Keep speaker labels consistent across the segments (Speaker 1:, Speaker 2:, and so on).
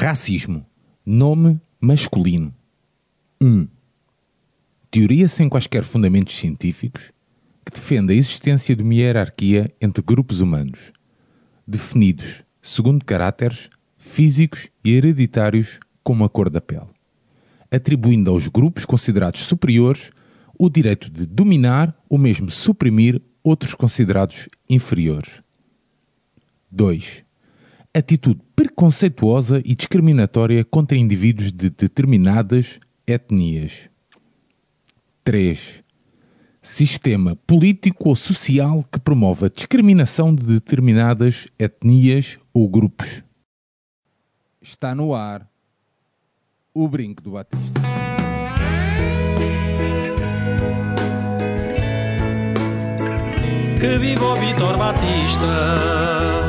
Speaker 1: Racismo. Nome masculino. 1. Um, teoria sem quaisquer fundamentos científicos que defende a existência de uma hierarquia entre grupos humanos, definidos segundo caráteres físicos e hereditários como a cor da pele, atribuindo aos grupos considerados superiores o direito de dominar ou mesmo suprimir outros considerados inferiores. 2. Atitude preconceituosa e discriminatória contra indivíduos de determinadas etnias. 3. Sistema político ou social que promove a discriminação de determinadas etnias ou grupos. Está no ar o brinco do Batista.
Speaker 2: Que viva o Vitor Batista!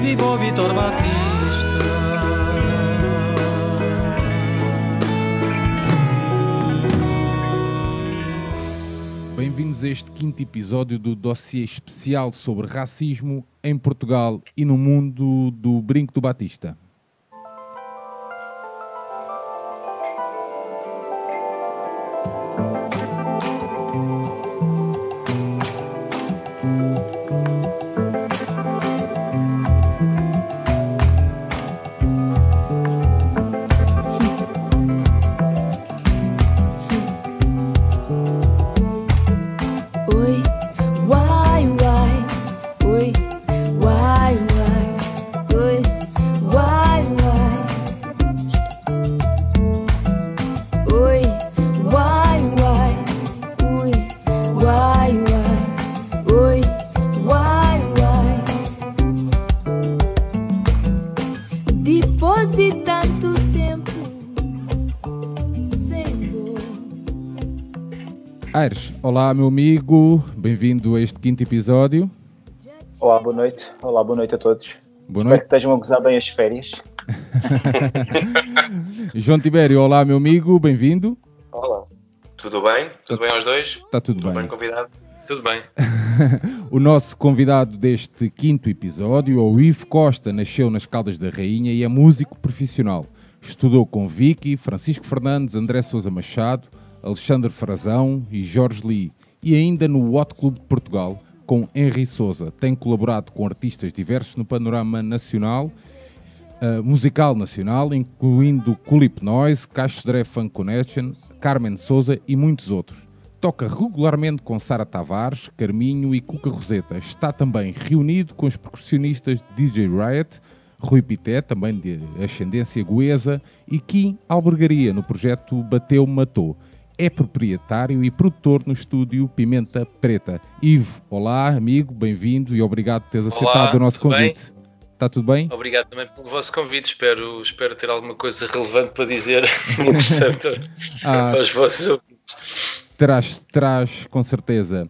Speaker 2: Que viva o Vitor Batista!
Speaker 1: Bem-vindos a este quinto episódio do dossiê especial sobre racismo em Portugal e no mundo do Brinco do Batista. Aires, olá meu amigo, bem-vindo a este quinto episódio.
Speaker 3: Olá, boa noite. Olá, boa noite a todos.
Speaker 1: Boa
Speaker 3: Espero
Speaker 1: noite.
Speaker 3: que estejam a gozar bem as férias.
Speaker 1: João Tibério, olá meu amigo, bem-vindo.
Speaker 4: Olá. Tudo bem? Tudo bem aos dois?
Speaker 1: Está tudo
Speaker 4: Tudo
Speaker 1: bem.
Speaker 4: bem, convidado? Tudo bem.
Speaker 1: O nosso convidado deste quinto episódio o Ivo Costa, nasceu nas Caldas da Rainha e é músico profissional. Estudou com Vicky, Francisco Fernandes, André Sousa Machado, Alexandre Frazão e Jorge Lee. E ainda no Hot Club de Portugal, com Henri Sousa. Tem colaborado com artistas diversos no panorama nacional, uh, musical nacional, incluindo Culip Noise, Caixo Dré Funk Connection, Carmen Souza e muitos outros. Toca regularmente com Sara Tavares, Carminho e Cuca Roseta. Está também reunido com os percussionistas DJ Riot, Rui Pité, também de ascendência goesa, e Kim Albergaria, no projeto Bateu Matou. É proprietário e produtor no estúdio Pimenta Preta. Ivo, olá, amigo, bem-vindo e obrigado por teres aceitado o nosso
Speaker 4: tudo bem?
Speaker 1: convite. Está tudo bem?
Speaker 4: Obrigado também pelo vosso convite. Espero, espero ter alguma coisa relevante para dizer
Speaker 1: Ah.
Speaker 4: aos vossos ouvintes.
Speaker 1: Terás, terás com certeza.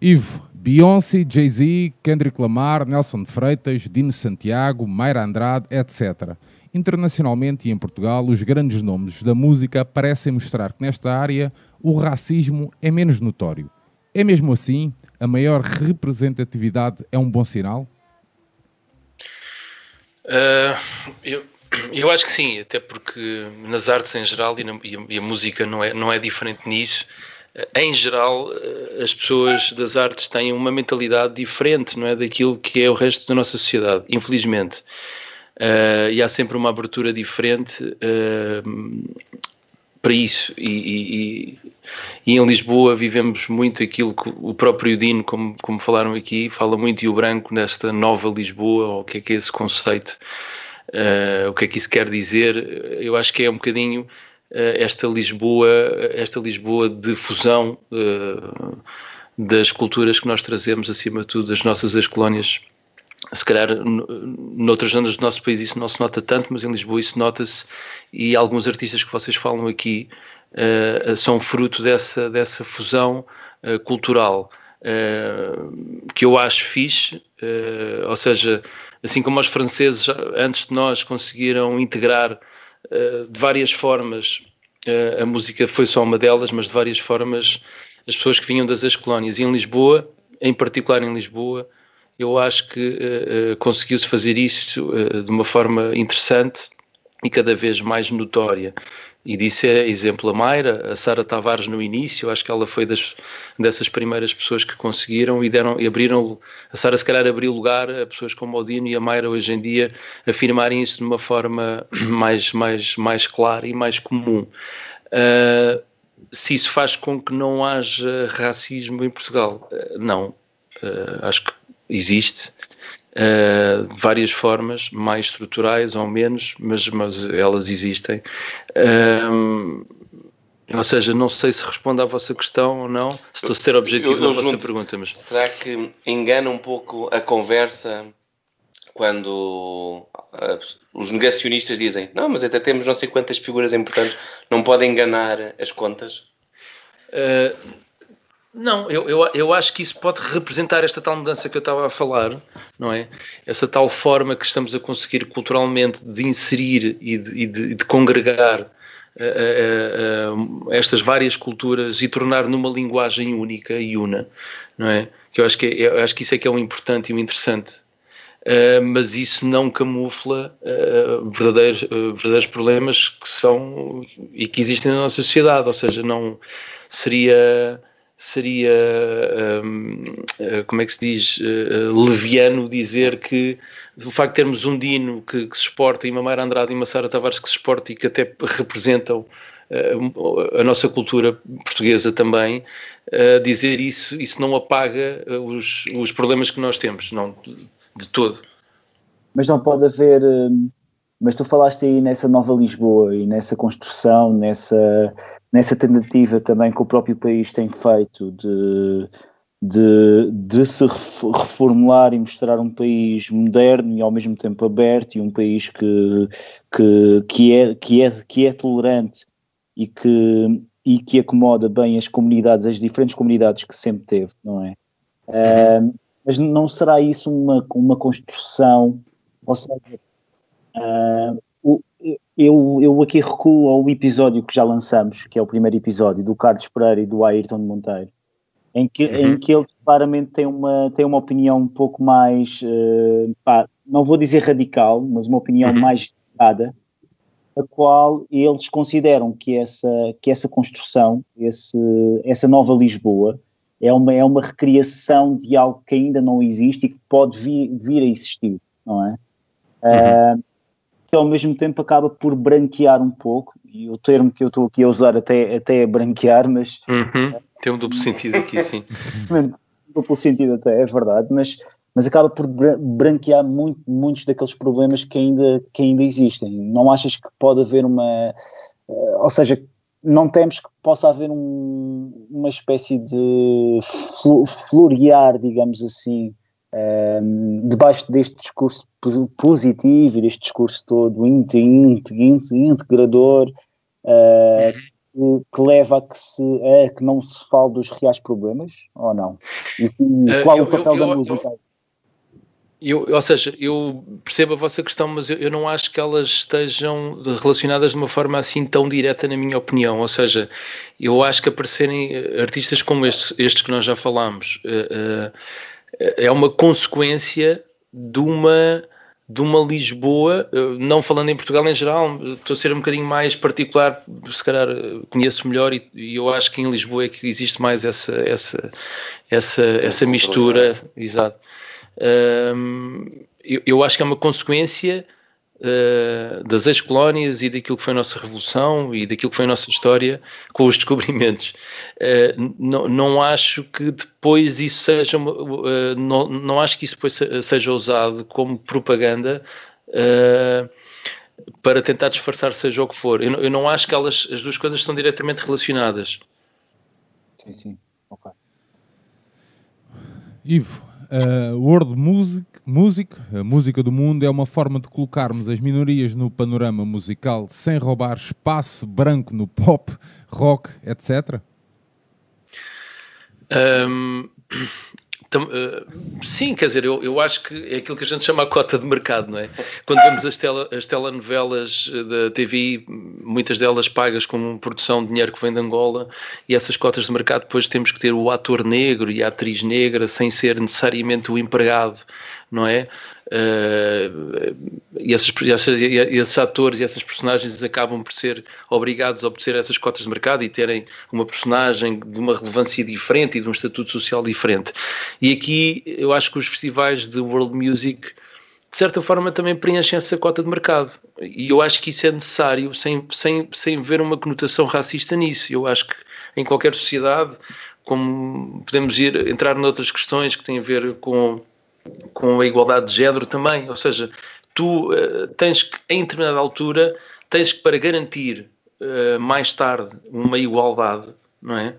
Speaker 1: Ivo, Beyoncé, Jay-Z, Kendrick Lamar, Nelson Freitas, Dino Santiago, Mayra Andrade, etc. Internacionalmente e em Portugal, os grandes nomes da música parecem mostrar que nesta área o racismo é menos notório. É mesmo assim? A maior representatividade é um bom sinal?
Speaker 4: Ah, eu, eu acho que sim, até porque nas artes em geral e, na- e a, e a música não é, não é diferente nisso. Em geral, ah, as pessoas das artes têm uma mentalidade diferente, não é, daquilo que é o resto da nossa sociedade, infelizmente. Ah, e há sempre uma abertura diferente ah, para isso. E, e- e- em Lisboa vivemos muito aquilo que o próprio Dino, como, como falaram aqui, fala muito e o branco nesta nova Lisboa, ou o que é que é esse conceito, ah, o que é que isso quer dizer. Eu acho que é um bocadinho ah, esta Lisboa, esta Lisboa de fusão ah, das culturas que nós trazemos, acima de tudo, das nossas ex-colónias se calhar noutras zonas do nosso país isso não se nota tanto, mas em Lisboa isso nota-se e alguns artistas que vocês falam aqui eh, são fruto dessa, dessa fusão eh, cultural eh, que eu acho fixe, ou seja, assim como os franceses antes de nós conseguiram integrar de várias formas uh, a música foi só uma delas, mas de várias formas, as pessoas que vinham das ex-colónias. E em Lisboa, em particular em Lisboa, eu acho que uh, uh, conseguiu-se fazer isso de uma forma interessante e cada vez mais notória. E disso é exemplo a Mayra, a Sara Tavares no início, acho que ela foi das, dessas primeiras pessoas que conseguiram e, deram, e abriram, a Sara se calhar abriu lugar a pessoas como o Dino e a Mayra hoje em dia afirmarem isso de uma forma mais, mais, mais clara e mais comum. Uh, se isso faz com que não haja racismo em Portugal, uh, não. Uh, acho que existe uh, de várias formas, mais estruturais ou menos, mas, mas elas existem. Uh, ou seja, não sei se responde à vossa questão ou não, se estou a ser objetivo na vossa pergunta. Mas...
Speaker 5: Será que engana um pouco a conversa quando uh, os negacionistas dizem não, mas até temos não sei quantas figuras importantes, não podem enganar as contas?
Speaker 4: Uh, não, eu, eu, eu acho que isso pode representar esta tal mudança que eu estava a falar, não é? Essa tal forma que estamos a conseguir culturalmente de inserir e de, e de, de congregar uh, uh, uh, estas várias culturas e tornar numa linguagem única e una, não é? Que eu acho que, eu acho que isso é que é o importante e o interessante. mas isso não camufla verdadeiros, verdadeiros problemas que são e que existem na nossa sociedade, ou seja, não seria seria, um, eh, como é que se diz, uh, leviano dizer que o facto de termos um Dino que, que se exporta e uma Mayra Andrade e uma Sara Tavares que se exporta e que até representam a nossa cultura portuguesa também, dizer isso, isso não apaga os, os problemas que nós temos, não de todo.
Speaker 6: Mas não pode haver... Hum, mas tu falaste aí nessa nova Lisboa e nessa construção, nessa nessa tentativa também que o próprio país tem feito de, de, de, se reformular e mostrar um país moderno e ao mesmo tempo aberto e um país que, que, que, é, que, é, que é tolerante e que, e que acomoda bem as comunidades, as diferentes comunidades que sempre teve, não é? Uhum. Uh, mas não será isso uma, uma construção, ou seja, uh, eu, eu aqui recuo ao episódio que já lançamos, que é o primeiro episódio do Carlos Pereira e do Ayrton Monteiro, em que, uhum. em que ele claramente tem uma, tem uma opinião um pouco mais, uh, pá, não vou dizer radical, mas uma opinião uhum. mais dada, a qual eles consideram que essa, que essa construção, esse, essa nova Lisboa, é uma, é uma recriação de algo que ainda não existe e que pode vir, vir a existir, não é? Uhum. Uh, que ao mesmo tempo acaba por branquear um pouco, e o termo que eu estou aqui a usar até, até é branquear, mas...
Speaker 4: Uhum. Tem um duplo sentido aqui, sim.
Speaker 6: duplo sentido até, é verdade, mas, mas acaba por branquear muito, muitos daqueles problemas que ainda, que ainda existem. Não achas que pode haver uma... Uh, ou seja, não temos que possa haver um, uma espécie de florear, digamos assim, um, debaixo deste discurso positivo e deste discurso todo integrador uh, que leva a que, se, a que não se fale dos reais problemas ou não? E, e qual uh, o papel eu, eu, da música?
Speaker 4: Eu, ou seja, eu percebo a vossa questão, mas eu, eu, não acho que elas estejam relacionadas de uma forma assim tão direta, na minha opinião. Ou seja, eu acho que aparecerem artistas como estes, estes que nós já falámos, uh, uh, é uma consequência de uma de uma Lisboa, não falando em Portugal em geral, estou a ser um bocadinho mais particular, se calhar conheço melhor e, e eu acho que em Lisboa é que existe mais essa essa essa, essa mistura, exato. Um, eu, eu acho que é uma consequência uh, das ex-colónias e daquilo que foi a nossa revolução e daquilo que foi a nossa história com os descobrimentos. Uh, não, não acho que depois isso seja, uh, não, não acho que isso depois seja usado como propaganda para tentar disfarçar seja o que for. Eu, eu não acho que elas, as duas coisas estão diretamente relacionadas.
Speaker 6: Sim, sim. Ok.
Speaker 1: Ivo, uh, World Music Music, a música do mundo, é uma forma de colocarmos as minorias no panorama musical sem roubar espaço branco no pop, rock, etc?
Speaker 4: Um, sim, quer dizer, eu, eu acho que é aquilo que a gente chama a cota de mercado, não é? Quando vemos as, tele, as telenovelas eh, da TV, muitas delas pagas com produção de dinheiro que vem de Angola, e essas cotas de mercado depois temos que ter o ator negro e a atriz negra sem ser necessariamente o empregado, não é? Eh, e, esses, esses atores e essas personagens acabam por ser obrigados a obter essas cotas de mercado e terem uma personagem de uma relevância diferente e de um estatuto social diferente. E aqui eu acho que os festivais de world music de certa forma também preenchem essa cota de mercado. E eu acho que isso é necessário sem, sem, sem ver uma conotação racista nisso. Eu acho que em qualquer sociedade, como podemos ir entrar noutras questões que têm a ver com com a igualdade de género também, ou seja, tu eh, tens que, em determinada altura, tens que para garantir eh, mais tarde uma igualdade, não é?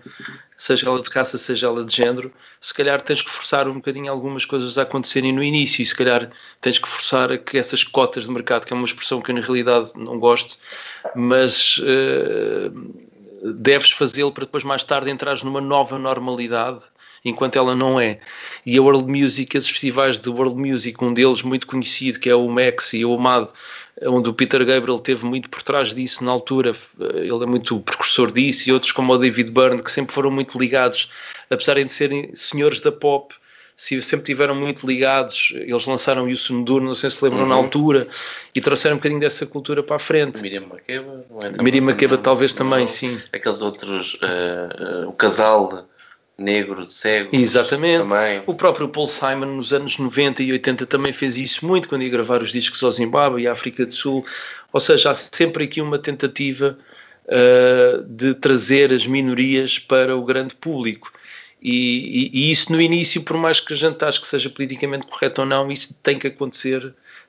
Speaker 4: Seja ela de raça, seja ela de género, se calhar tens que forçar um bocadinho algumas coisas a acontecerem no início e se calhar tens que forçar a que essas cotas de mercado, que é uma expressão que eu na realidade não gosto, mas eh, deves fazê-lo para depois mais tarde entrares numa nova normalidade enquanto ela não é. E a World Music, esses festivais de World Music, um deles muito conhecido, que é o Max e o MAD, onde o Peter Gabriel teve muito por trás disso na altura, ele é muito precursor disso, e outros como o David Byrne, que sempre foram muito ligados, apesar de serem senhores da pop, se sempre tiveram muito ligados, eles lançaram o N'Dour, não sei se lembram
Speaker 5: Uhum.
Speaker 4: na altura, e trouxeram um bocadinho dessa cultura para a frente.
Speaker 5: Miriam Makeba, não é?
Speaker 4: Miriam Makeba
Speaker 5: Não,
Speaker 4: talvez
Speaker 5: não.
Speaker 4: também, sim.
Speaker 5: Aqueles outros, eh, eh, o casal negro de cegos.
Speaker 4: Exatamente.
Speaker 5: Também.
Speaker 4: O próprio Paul Simon nos anos 90 e 80 também fez isso muito quando ia gravar os discos ao Zimbábue e à África do Sul. Ou seja, há sempre aqui uma tentativa uh, de trazer as minorias para o grande público. E, e- e isso no início, por mais que a gente ache que seja politicamente correto ou não, isso tem que acontecer,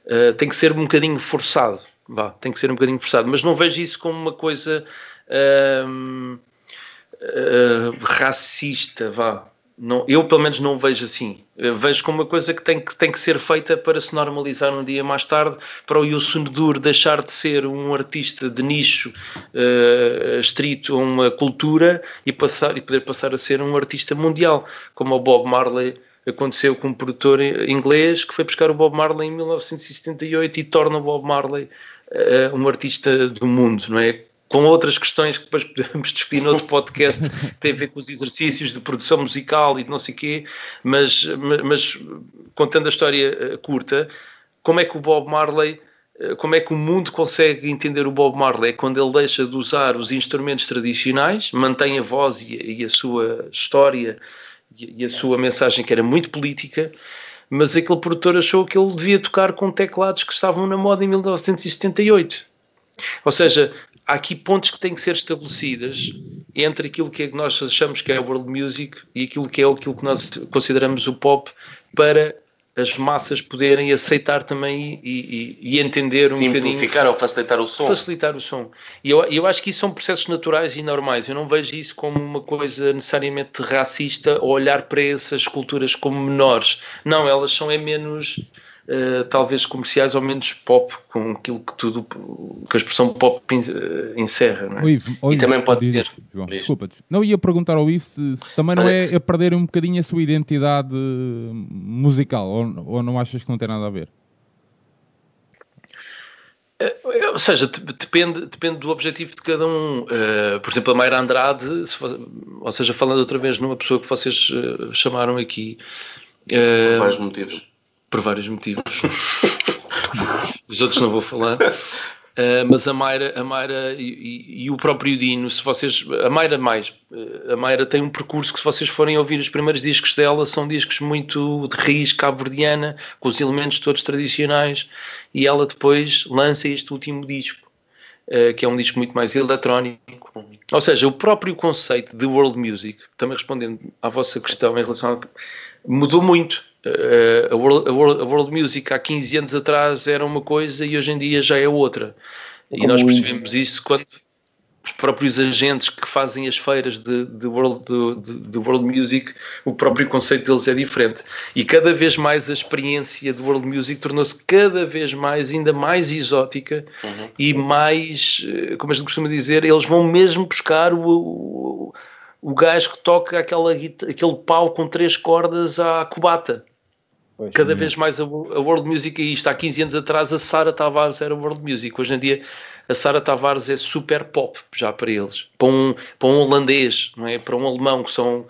Speaker 4: uh, tem que ser um bocadinho forçado. Vá, tem que ser um bocadinho forçado. Mas não vejo isso como uma coisa. hum, uh, racista, vá. Não, eu pelo menos não vejo assim. Eu vejo como uma coisa que tem, que tem que ser feita para se normalizar um dia mais tarde, para o N'Dour deixar de ser um artista de nicho uh, estrito a uma cultura e, passar, e poder passar a ser um artista mundial, como o Bob Marley aconteceu com um produtor inglês que foi buscar o Bob Marley em 1978 e torna o Bob Marley uh, um artista do mundo, não é? Com outras questões que depois podemos discutir noutro podcast que tem a ver com os exercícios de produção musical e de não sei quê, mas, mas, mas contando a história eh, curta, como é que o Bob Marley, eh, como é que o mundo consegue entender o Bob Marley? É quando ele deixa de usar os instrumentos tradicionais, mantém a voz e, e a sua história e, e a sua mensagem que era muito política, mas aquele produtor achou que ele devia tocar com teclados que estavam na moda em 1978. Ou seja, há aqui pontos que têm que ser estabelecidas entre aquilo que nós achamos que é world music e aquilo que é aquilo que nós consideramos o pop para as massas poderem aceitar também e, e, e entender um bocadinho
Speaker 5: Simplificar ou facilitar o som.
Speaker 4: facilitar o som. E eu, eu acho que isso são processos naturais e normais. Eu não vejo isso como uma coisa necessariamente racista ou olhar para essas culturas como menores. Não, elas são é menos, eh, talvez comerciais ou menos pop, com aquilo que tudo, que a expressão pop eh, encerra. Não é?
Speaker 5: E
Speaker 1: Ivo,
Speaker 5: também pode
Speaker 1: diz
Speaker 5: ser-
Speaker 1: isto, João,
Speaker 5: diz.
Speaker 1: desculpa. Não, ia perguntar ao Ivo se, se também não é a perder um bocadinho a sua identidade musical, ou, ou não achas que não tem nada a ver?
Speaker 4: Eh, Ou seja, de- depende, depende do objetivo de cada um. Eh, por exemplo, a Mayra Andrade, se ou seja, falando outra vez numa pessoa que vocês eh, chamaram aqui.
Speaker 5: Por vários motivos.
Speaker 4: Por vários motivos. Os outros não vou falar. Uh, mas a Mayra, a Mayra e, e- e o próprio Dino, se vocês. A Mayra mais. uh, A Mayra tem um percurso que, se vocês forem ouvir os primeiros discos dela, são discos muito de raiz cabo-verdiana, com os elementos todos tradicionais, e ela depois lança este último disco, uh, que é um disco muito mais eletrónico. Ou seja, o próprio conceito de world music, também respondendo à vossa questão em relação a mudou muito. Uh, a, world, a, world, a world music há 15 anos atrás era uma coisa e hoje em dia já é outra. E
Speaker 6: Como
Speaker 4: nós percebemos isso quando os próprios agentes que fazem as feiras de, de, world, de, de world music, o próprio conceito deles é diferente. E cada vez mais a experiência de world music tornou-se cada vez mais, ainda mais exótica
Speaker 5: Uhum.
Speaker 4: e mais, eh, como a gente costuma dizer, eles vão mesmo buscar o, o- o gajo que toca aquela, aquele pau com três cordas à cubata.
Speaker 6: Pois.
Speaker 4: Cada vez mais a, a world music é isto. Há 15 anos atrás a Sara Tavares era world music. Hoje em dia a Sara Tavares é super pop já para eles. Para um, para um holandês, não é? Para um alemão que são,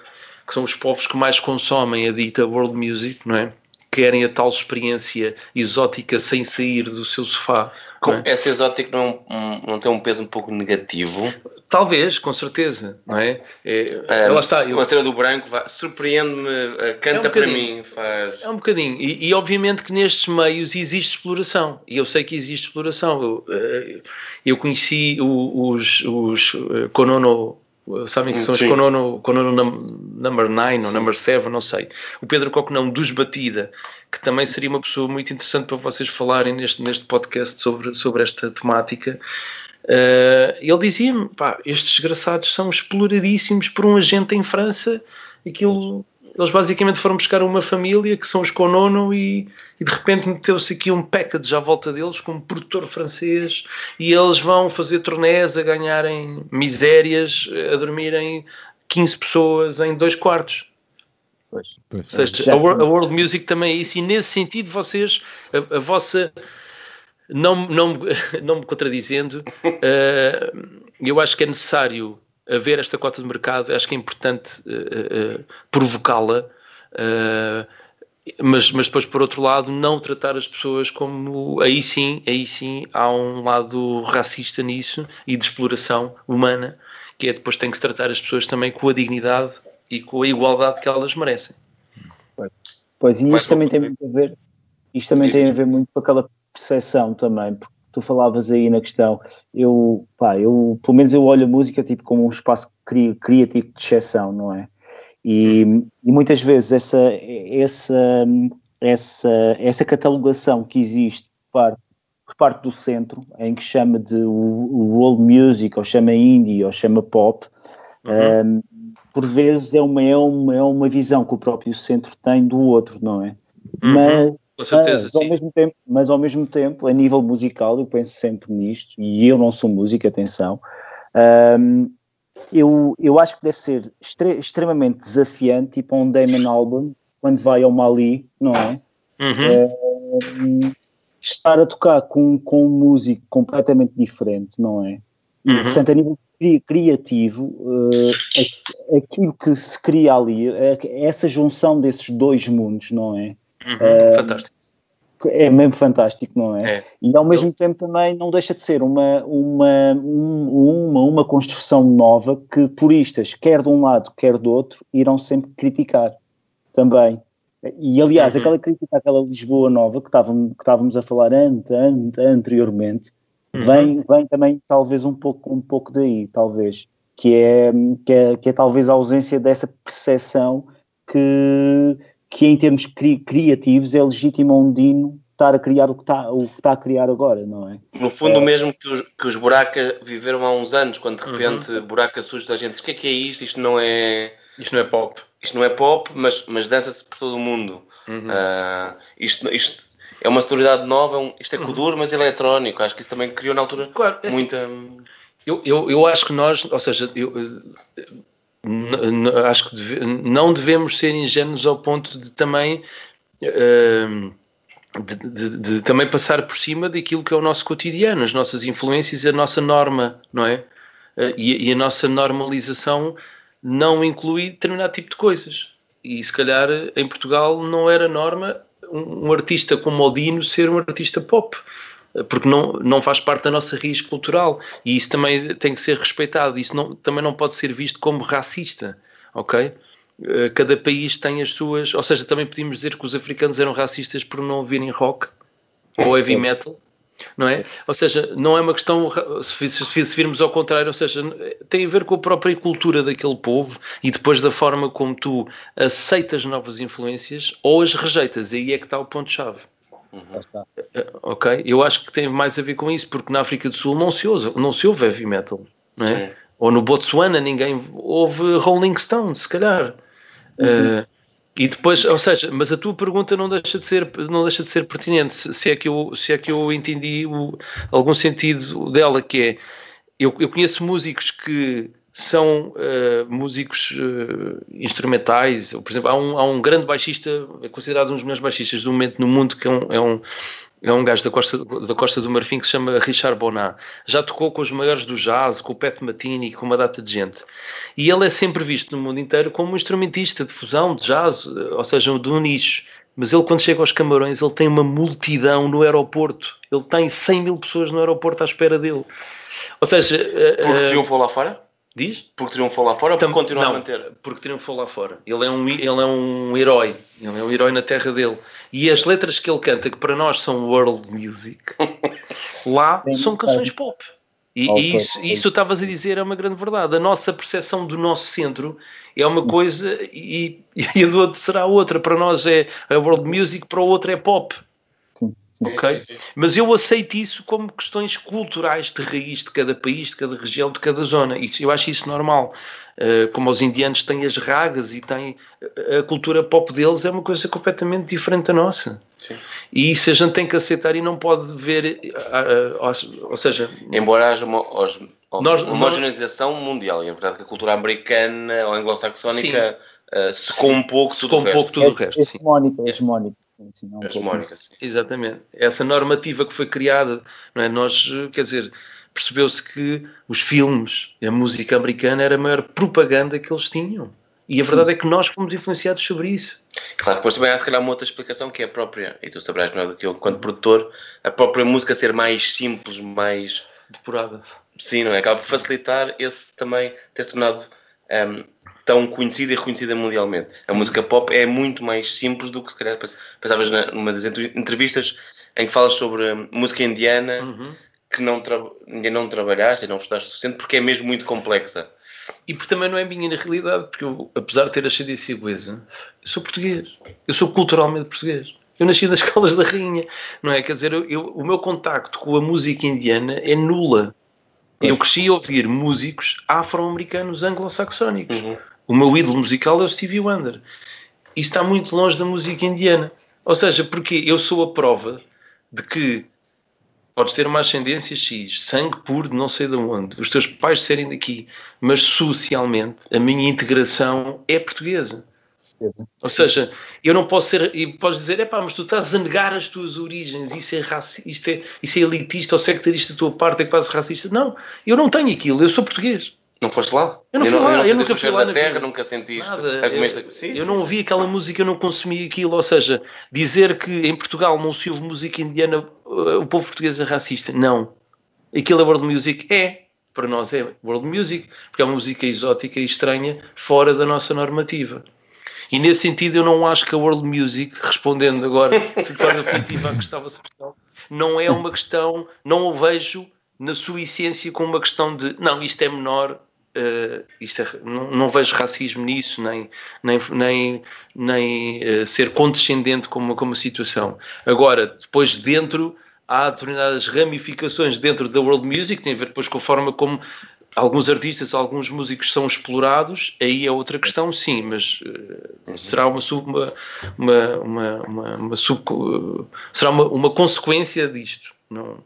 Speaker 4: que são os povos que mais consomem a dita world music, não é? Querem a tal experiência exótica sem sair do seu sofá.
Speaker 5: Com-
Speaker 4: é?
Speaker 5: Essa exótica não, um- não tem um peso um pouco negativo.
Speaker 4: Talvez, com certeza, não é? é
Speaker 5: É,
Speaker 4: lá está, eu,
Speaker 5: Com a cena do branco, surpreende-me, eh, canta
Speaker 4: É um
Speaker 5: para mim, faz.
Speaker 4: É um bocadinho. E, e obviamente que nestes meios existe exploração. E eu sei que existe exploração. Eu, eh, eu conheci os, os Konono, sabem que são os
Speaker 5: Sim.
Speaker 4: Konono num- number 9 ou number 7, não sei. O Pedro Coconão dos Batida, que também seria uma pessoa muito interessante para vocês falarem neste, neste podcast sobre, sobre esta temática. Eh, ele dizia-me, pá, estes desgraçados são exploradíssimos por um agente em França, aquilo, eles basicamente foram buscar uma família que são os Conono e, e de repente meteu-se aqui um package à volta deles com um produtor francês e eles vão fazer turnés a ganharem misérias, a dormirem 15 pessoas em dois quartos.
Speaker 6: Pois.
Speaker 1: Pois.
Speaker 4: Ou seja, a, wor-
Speaker 6: que-
Speaker 4: a world music também é isso, e nesse sentido, vocês, a, a vossa. Não, não, me- não me contradizendo, eh, eu acho que é necessário haver esta cota de mercado, acho que é importante eh, eh, provocá-la, mas, mas depois, por outro lado, não tratar as pessoas como. Aí sim, aí sim há um lado racista nisso e de exploração humana, que é depois tem que se tratar as pessoas também com a dignidade e com a igualdade que elas merecem.
Speaker 6: Pois, e
Speaker 5: Mais
Speaker 6: isto também tem muito a ver, isto também tem a ver muito com aquela percepção também, porque tu falavas aí na questão, eu, pá, eu, pelo menos eu olho a música tipo como um espaço cri- criativo de exceção, não é? E, e muitas vezes essa, essa, essa, essa catalogação que existe por parte, por parte do centro, em que chama de world music, ou chama indie, ou chama pop,
Speaker 4: Uhum.
Speaker 6: um, por vezes é uma, é, uma, é uma visão que o próprio centro tem do outro, não é?
Speaker 4: Uhum.
Speaker 6: Mas,
Speaker 4: Com certeza,
Speaker 6: mas, ao
Speaker 4: sim.
Speaker 6: mesmo tempo, mas ao mesmo tempo, a nível musical, eu penso sempre nisto, e eu não sou músico, atenção, um, eu, eu acho que deve ser extre- extremamente desafiante, tipo um Damon Albarn, quando vai ao Mali, não é?
Speaker 4: Uhum.
Speaker 6: Um, estar a tocar com, com um músico completamente diferente, não é?
Speaker 4: Uhum.
Speaker 6: portanto, a nível cri- criativo, eh, aqu- aquilo que se cria ali, é que essa junção desses dois mundos, não é?
Speaker 4: Uhum. Fantástico.
Speaker 6: É mesmo fantástico, não é?
Speaker 4: É.
Speaker 6: E ao mesmo tempo também não deixa de ser uma, uma, um- uma, uma construção nova que puristas, quer de um lado, quer do outro, irão sempre criticar também. E aliás,
Speaker 4: Uhum.
Speaker 6: aquela crítica àquela Lisboa nova que estávamos, que estávamos a falar ante, ante- anteriormente,
Speaker 4: Uhum.
Speaker 6: vem, vem também talvez um pouco, um pouco daí, talvez, que é, que é, que é talvez a ausência dessa percepção que, que em termos cri- criativos é legítimo a um Dino estar a criar o que está, o que está a criar agora, não é?
Speaker 5: No fundo, o mesmo que os, que os Buraca viveram há uns anos, quando de
Speaker 4: Uhum.
Speaker 5: repente Buraca surge da gente, o que é que é isto? Isto não é,
Speaker 4: Isto não é pop.
Speaker 5: isto não é pop, mas, mas dança-se por todo o mundo.
Speaker 4: Uhum.
Speaker 5: Ah, isto, isto é uma sonoridade nova, um- isto é Kuduro, mas eletrónico. Acho que isso também criou na altura
Speaker 4: Claro, é assim,
Speaker 5: muita.
Speaker 4: Eu, eu, eu acho que nós, ou seja, eu, eh, acho que deve- não devemos ser ingênuos ao ponto de também eh, de, de- de também passar por cima daquilo que é o nosso cotidiano, as nossas influências, a nossa norma, não é? Eh, E, e a nossa normalização não inclui determinado tipo de coisas. E se calhar em Portugal não era norma um, um artista como o Dino ser um artista pop porque não, não faz parte da nossa raiz cultural e isso também tem que ser respeitado. Isso não, também não pode ser visto como racista, ok? Eh, Cada país tem as suas, ou seja, também podíamos dizer que os africanos eram racistas por não ouvirem rock ou heavy metal, não é? Ou seja, não é uma questão, se, se, se virmos ao contrário, ou seja, tem a ver com a própria cultura daquele povo e depois da forma como tu aceitas novas influências ou as rejeitas, aí é que está o ponto-chave.
Speaker 6: Está.
Speaker 4: Ok? Eu acho que tem mais a ver com isso, porque na África do Sul não se ouve, não se ouve heavy metal, não é?
Speaker 5: Sim.
Speaker 4: Ou no Botsuana ninguém ouve Rolling Stones, se calhar. Eh, e depois, ou seja, mas a tua pergunta não deixa de ser, não deixa de ser pertinente, se, se é, que eu, se é que eu entendi o- algum sentido dela, que é, eu, eu conheço músicos que são eh, músicos eh, instrumentais. Por exemplo, há um, há um grande baixista, é considerado um dos melhores baixistas do momento no mundo, que é um, é um, é um gajo da Costa, da Costa do Marfim que se chama Richard Bonan. Já tocou com os maiores do jazz, com o Pat Matini, com uma data de gente. E ele é sempre visto no mundo inteiro como um instrumentista de fusão, de jazz, eh, ou seja, de um nicho. Mas ele, quando chega aos Camarões, ele tem uma multidão no aeroporto. Ele tem 100 mil pessoas no aeroporto à espera dele. Ou seja,
Speaker 5: Porque
Speaker 4: eh,
Speaker 5: triunfou lá fora?
Speaker 4: Diz?
Speaker 5: Porque triunfou lá fora ou porque continua a manter?
Speaker 4: Porque triunfou lá fora. Ele é, um, ele é um herói. Ele é um herói na terra dele. E as letras que ele canta, que para nós são world music, lá
Speaker 6: Sim,
Speaker 4: são canções pop. E,
Speaker 6: Ok,
Speaker 4: e isso, isso tu estavas a dizer é uma grande verdade. A nossa percepção do nosso centro é uma coisa e, e a do outro será outra. Para nós é a world music, para o outro é pop.
Speaker 6: Sim, sim.
Speaker 4: Ok? Mas eu aceito isso como questões culturais de raiz de cada país, de cada região, de cada zona. Isso, eu acho isso normal. Uh, como os indianos têm as ragas e têm a cultura pop deles é uma coisa completamente diferente da nossa.
Speaker 5: Sim.
Speaker 4: E isso a gente tem que aceitar e não pode ver, uh, uh, ou seja,
Speaker 5: Embora haja uma, os- uma
Speaker 4: Nós-
Speaker 5: homogeneização mundial, e é verdade que a cultura americana ou anglo-saxónica uh, secou um pouco tudo
Speaker 4: com
Speaker 5: o
Speaker 4: um
Speaker 5: resto.
Speaker 4: pouco tudo o resto. Sim.
Speaker 6: Hegemónica, hegemónica. Sim, não um
Speaker 5: sim.
Speaker 4: Exatamente. Essa normativa que foi criada, não é? Nós, eh, quer dizer, percebeu-se que os filmes, a música americana era a maior propaganda que eles tinham. E a verdade é que nós fomos influenciados sobre isso.
Speaker 5: Claro, depois também há se calhar uma outra explicação que é a própria, e tu saberás melhor do que eu, quando produtor, a própria música ser mais simples, mais.
Speaker 4: Depurada.
Speaker 5: Sim, não é? Acaba por facilitar esse também ter se tornado ehm, tão conhecida e reconhecida mundialmente. A música pop é muito mais simples do que se calhar pens- pensavas numa das entre- entrevistas em que falas sobre hum, música indiana
Speaker 4: Uhum.
Speaker 5: que não ainda não trabalhaste e não estudaste o suficiente porque é mesmo muito complexa.
Speaker 4: E porque também não é minha na realidade, porque eu, apesar de ter ascendência inglesa, eu sou português. Eu sou culturalmente português. Eu nasci nas escolas da rainha, não é? Quer dizer, eu, eu- o meu contacto com a música indiana é nula. Eu cresci a ouvir músicos afro-americanos anglo-saxónicos.
Speaker 5: Uhum.
Speaker 4: O meu ídolo musical é o Stevie Wonder. Isso está muito longe da música indiana. Ou seja, porque eu sou a prova de que podes ter uma ascendência X, sangue puro de não sei de onde, os teus pais serem daqui, mas socialmente a minha integração é portuguesa. Ou seja, eu não posso ser. E podes dizer, é pá, mas tu estás a negar as tuas origens, isso é, raci isto é, isso é elitista ou sectarista da tua parte, é quase racista. Não, eu não tenho aquilo, eu sou português.
Speaker 5: Não foste lá?
Speaker 4: Eu não fui lá, eu
Speaker 5: sentiste
Speaker 4: nunca fui lá
Speaker 5: da
Speaker 4: na
Speaker 5: terra,
Speaker 4: vida.
Speaker 5: nunca sentiste
Speaker 4: Nada,
Speaker 5: a comeste-
Speaker 4: eu,
Speaker 5: Sim,
Speaker 4: eu
Speaker 5: sim,
Speaker 4: não
Speaker 5: sim.
Speaker 4: ouvi aquela música, eu não consumi aquilo. Ou seja, dizer que em Portugal não se ouve música indiana, uh, o povo português é racista. Não. Aquilo é world music? É. Para nós é world music, porque é uma música exótica e estranha, fora da nossa normativa. E nesse sentido, eu não acho que a world music, respondendo agora de forma definitiva à questão, não é uma questão, não o vejo na sua essência como uma questão de não, isto é menor, eh, isto é- não, não vejo racismo nisso, nem, nem, nem, nem eh, ser condescendente com uma, com uma situação. Agora, depois dentro há determinadas ramificações dentro da world music, tem a ver depois com a forma como alguns artistas, alguns músicos são explorados, aí é outra questão, sim, mas eh, será uma, sub- uma, uma, uma, uma, uma sub- será uma, uma consequência disto. Não,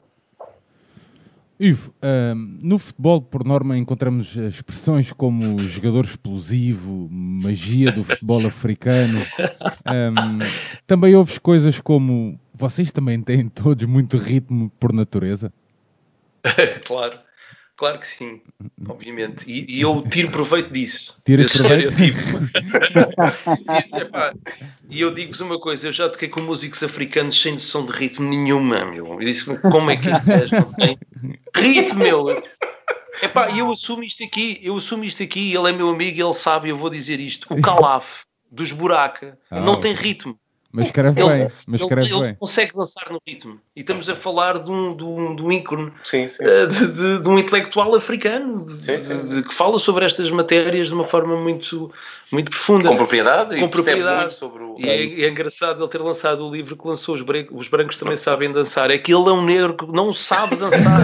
Speaker 1: Ivo, ahm, no futebol, por norma, encontramos expressões como jogador explosivo, magia do futebol africano. Ahm, também ouves coisas como vocês também têm todos muito ritmo por natureza?
Speaker 4: claro, claro que sim, obviamente. E, e eu tiro proveito disso. Desse
Speaker 1: proveito?
Speaker 4: e, epá, e eu digo-vos uma coisa: eu já toquei com músicos africanos sem noção de ritmo nenhuma, meu. Eu disse como é que este gajo não tem ritmo, meu. Epá, e eu assumo isto aqui, eu assumo isto aqui, ele é meu amigo, ele sabe, eu vou dizer isto. O Calaf dos Buraca
Speaker 1: Ah,
Speaker 4: não tem ritmo.
Speaker 1: Mas escreve
Speaker 4: Ele,
Speaker 1: bem, mas
Speaker 4: ele-
Speaker 1: escreve
Speaker 4: ele
Speaker 1: bem.
Speaker 4: consegue dançar no ritmo. E estamos a falar de um, de um, de um ícone
Speaker 5: Sim, sim.
Speaker 4: eh, de, de- de um intelectual africano de-
Speaker 5: Sim, sim.
Speaker 4: de- de- que fala sobre estas matérias de uma forma muito, muito profunda.
Speaker 5: Com propriedade
Speaker 4: Com
Speaker 5: e
Speaker 4: propriedade.
Speaker 5: muito sobre o...
Speaker 4: E é, é engraçado ele ter lançado o livro que lançou os, bre- os brancos também sabem dançar. É que ele é um negro que não sabe dançar.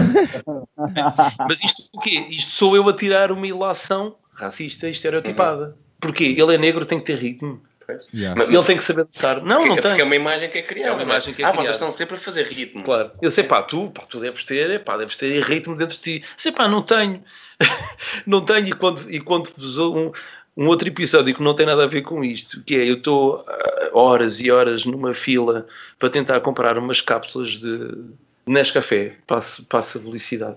Speaker 4: Mas isto o quê? Isto sou eu a tirar uma ilação racista e estereotipada. Porquê? Ele é negro, tem que ter ritmo.
Speaker 1: Yeah.
Speaker 5: Mas-
Speaker 4: Ele tem que saber dançar. Não,
Speaker 5: porque,
Speaker 4: não
Speaker 5: é porque é
Speaker 4: tem.
Speaker 5: uma imagem que é criada.
Speaker 4: É uma imagem que é
Speaker 5: ah,
Speaker 4: criada.
Speaker 5: vocês estão sempre a fazer ritmo.
Speaker 4: Claro. Eu sei, pá, tu, pá, tu deves ter, pá, deves ter ritmo dentro de ti. Sei, pá, não tenho. não tenho. E quando, e quando vos um, um outro episódio que não tem nada a ver com isto, que é eu estou ah, horas e horas numa fila para tentar comprar umas cápsulas de Nescafé, passo, passo a publicidade.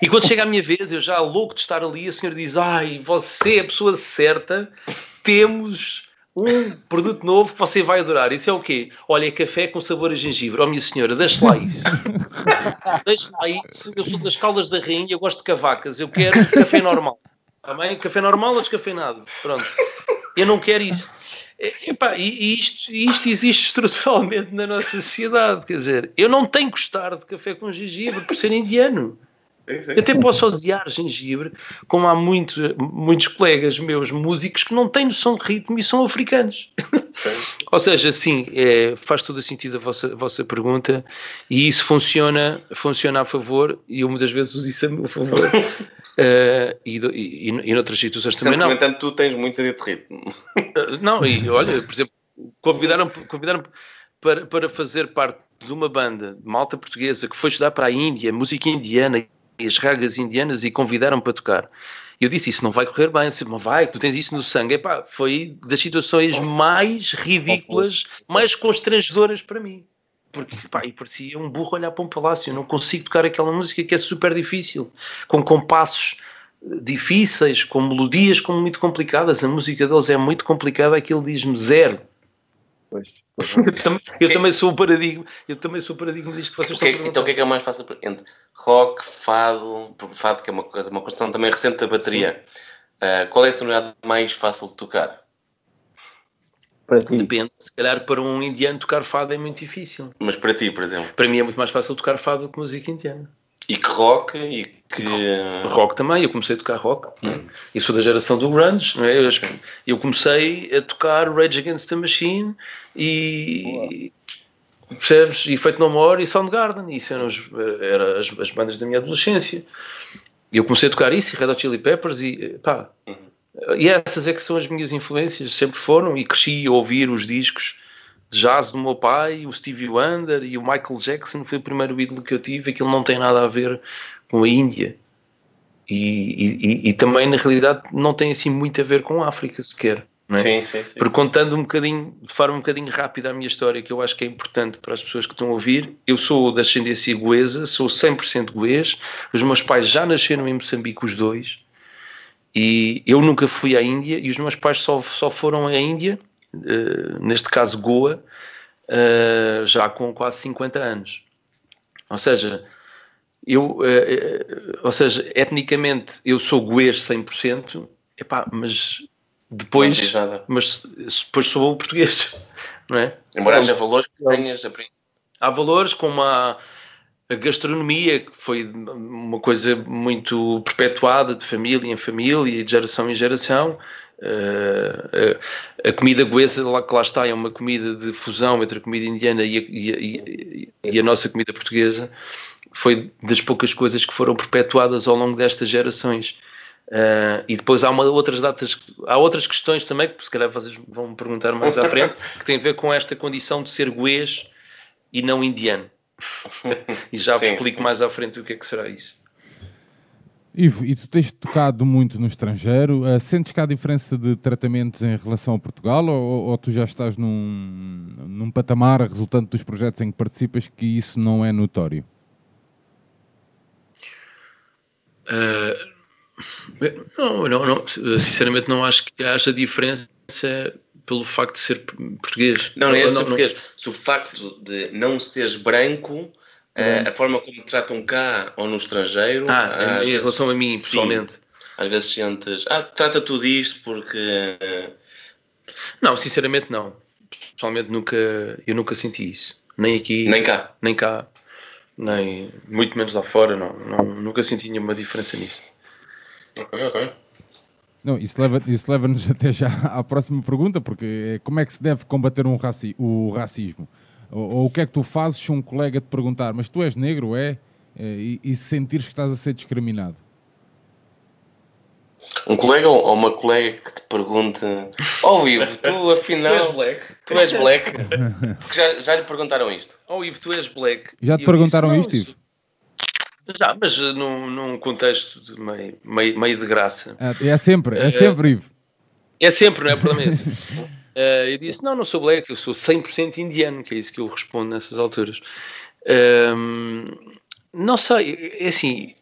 Speaker 4: E quando chega a minha vez, eu já louco de estar ali, a senhora diz: Ai, você é a pessoa certa, temos um produto novo que você vai adorar. Isso é o quê? Olha, é café com sabor a gengibre. Oh, minha senhora, deixe lá isso. deixe lá isso. Eu sou das Caldas da Rainha, eu gosto de cavacas. Eu quero café normal. Está bem? Café normal ou descafeinado? Pronto. Eu não quero isso. E, epá, e- isto, e isto existe estruturalmente na nossa sociedade. Quer dizer, eu não tenho que gostar de café com gengibre por ser indiano.
Speaker 5: Sim, sim.
Speaker 4: Eu até posso odiar gengibre, como há muito, muitos colegas meus músicos que não têm noção de ritmo e são africanos. Ou seja, sim, é, faz todo o sentido a vossa, a vossa pergunta e isso funciona, funciona a favor e eu muitas vezes uso isso a meu favor. Eh, e, e, e, e noutras situações também
Speaker 5: Sendo que,
Speaker 4: não.
Speaker 5: no entanto, tu tens muito de ritmo.
Speaker 4: Uh, Não, e olha, por exemplo, convidaram-me convidaram para, para fazer parte de uma banda de malta portuguesa que foi estudar para a Índia, música indiana e as ragas indianas e convidaram-me para tocar. E eu disse, isso não vai correr bem. Disse, mas vai, tu tens isso no sangue. Epá, foi das situações mais ridículas, mais constrangedoras para mim. Porque, pá, e parecia um burro olhar para um palácio. Eu não consigo tocar aquela música que é super difícil, com compassos eh, difíceis, com melodias como muito complicadas. A música deles é muito complicada, aquilo diz-me zero.
Speaker 6: Pois.
Speaker 4: Eu também, eu também sou o paradigma, eu também sou o paradigma disto que vocês
Speaker 5: que
Speaker 4: estão a
Speaker 5: então o que é que é mais fácil entre rock, fado, porque fado que é uma coisa, uma questão também recente da bateria. Ah, qual é a sonoridade mais fácil de tocar?
Speaker 6: Para ti.
Speaker 4: Depende, se calhar para um indiano tocar fado é muito difícil.
Speaker 5: Mas para ti, por exemplo.
Speaker 4: Para mim é muito mais fácil tocar fado do que música indiana.
Speaker 5: E que rock e que.
Speaker 4: Rock também, eu comecei a tocar rock. Eu sou da geração do grunge, não é? eu, eu comecei a tocar Rage Against the Machine e percebes? E Feito No More e Soundgarden, isso eram, os- eram as, as bandas da minha adolescência. E eu comecei a tocar isso, e Red Hot Chili Peppers e pá. E essas é que são as minhas influências, sempre foram, e cresci a ouvir os discos jazz do meu pai, o Stevie Wonder e o Michael Jackson foi o primeiro ídolo que eu tive, aquilo não tem nada a ver com a Índia. E, e- e- também, na realidade, não tem assim muito a ver com a África sequer. É?
Speaker 5: Sim, sim, sim.
Speaker 4: Porque contando um bocadinho, de forma um bocadinho rápida a minha história, que eu acho que é importante para as pessoas que estão a ouvir, eu sou da ascendência goesa, sou 100% goês, os meus pais já nasceram em Moçambique, os dois, e eu nunca fui à Índia, e os meus pais só, só foram à Índia, neste caso Goa, eh, já com quase 50 anos. Ou seja, eu, eh, eh, ou seja, etnicamente eu sou goês 100%, epá, mas depois mas depois sou português, não é?
Speaker 5: Embora haja valores que tenhas aprendido.
Speaker 4: Há valores como a, a gastronomia, que foi uma coisa muito perpetuada de família em família e de geração em geração. Eh, a, a comida goesa, lá que lá está, é uma comida de fusão entre a comida indiana e a, e a- e a- a nossa comida portuguesa. Foi das poucas coisas que foram perpetuadas ao longo destas gerações. Uh, e depois há uma, outras datas, há outras questões também, que se calhar vocês vão me perguntar mais à frente, que têm a ver com esta condição de ser goês e não indiano. e já vos
Speaker 5: Sim,
Speaker 4: explico
Speaker 5: sim.
Speaker 4: mais à frente o que é que será isso.
Speaker 1: Ivo, e tu tens tocado muito no estrangeiro, eh, sentes que há diferença de tratamentos em relação a Portugal ou, ou tu já estás num, num patamar resultante dos projetos em que participas que isso não é notório?
Speaker 4: Uh, não, não, não, sinceramente não acho que haja diferença pelo facto de ser português.
Speaker 5: Não, não é só português. Se o facto de não seres branco, eh, a forma como tratam cá ou no estrangeiro.
Speaker 4: Ah, em
Speaker 5: vezes-
Speaker 4: relação a mim,
Speaker 5: Sim.
Speaker 4: pessoalmente.
Speaker 5: Às vezes sentes, ah, trata tudo isto porque.
Speaker 4: Não, sinceramente não. Pessoalmente nunca, eu nunca senti isso. Nem aqui,
Speaker 5: Nem cá.
Speaker 4: nem cá, nem muito menos lá fora, não, não nunca senti nenhuma diferença nisso.
Speaker 5: Ok, ok.
Speaker 1: Não, isso leva- isso leva-nos até já à próxima pergunta, porque é como é que se deve combater um raci- o racismo? Ou, ou o que é que tu fazes se um colega te perguntar, mas tu és negro, é? Eh, E, e sentires que estás a ser discriminado?
Speaker 5: Um colega ou uma colega que te pergunte oh, Ivo, tu afinal
Speaker 4: black.
Speaker 5: tu és black? Porque já, já lhe perguntaram isto.
Speaker 4: Oh, Ivo, tu és black.
Speaker 1: Já te perguntaram
Speaker 4: disse,
Speaker 1: isto,
Speaker 4: "Não,
Speaker 1: Ivo?
Speaker 4: Já, mas eh, num, num contexto de meio, meio, meio de graça.
Speaker 1: Ah, É sempre, é sempre, Ivo.
Speaker 4: É sempre, não é? Para mim. Eh, eu disse: não, não sou black, eu sou 100% indiano, que é isso que eu respondo nessas alturas. Ehm, não sei, é assim,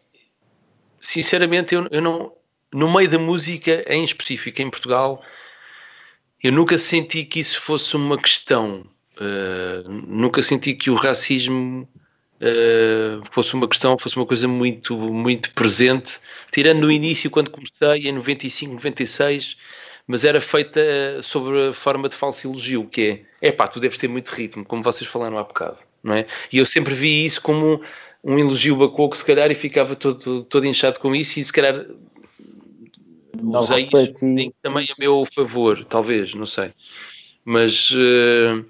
Speaker 4: sinceramente, eu, eu não, no meio da música em específico em Portugal, eu nunca senti que isso fosse uma questão. Eh, nunca senti que o racismo eh, fosse uma questão, fosse uma coisa muito, muito presente, tirando no início, quando comecei, em 95, 96, mas era feita sobre a forma de falso elogio, que é, é pá, tu deves ter muito ritmo, como vocês falaram há bocado, não é? E eu sempre vi isso como um elogio bacoco, se calhar, e ficava todo, todo inchado com isso, e se calhar
Speaker 6: Não
Speaker 4: usei isso em- também a meu favor, talvez, não sei. Mas eh,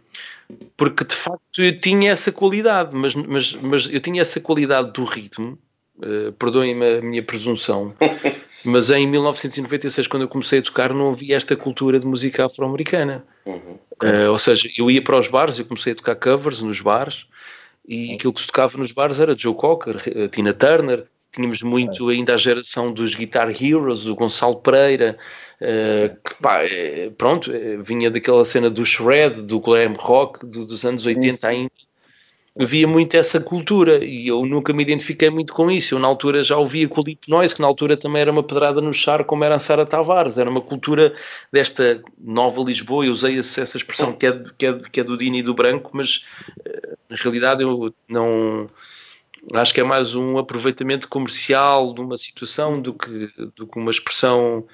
Speaker 4: porque de facto eu tinha essa qualidade, mas, mas, mas eu tinha essa qualidade do ritmo, eh, perdoem-me a minha presunção, mas em 1996, quando eu comecei a tocar, não havia esta cultura de música afro-americana.
Speaker 5: Uhum.
Speaker 4: Eh, ou seja, eu ia para os bares, eu comecei a tocar covers nos bares, e aquilo que se tocava nos bares era Joe Cocker, eh, Tina Turner, tínhamos muito ainda a geração dos Guitar Heroes, do Gonçalo Pereira, eh, que pá, pronto, vinha daquela cena do shred, do glam rock do- dos anos 80 ainda. Havia muito essa cultura e eu nunca me identifiquei muito com isso. Eu na altura já ouvia com o Lip Noise, que na altura também era uma pedrada no char, como era a Sara Tavares. Era uma cultura desta nova Lisboa. Eu usei essa expressão que é, que é, que é do Dini e do Branco, mas eh, na realidade eu não acho que é mais um aproveitamento comercial de uma situação do que, do que uma expressão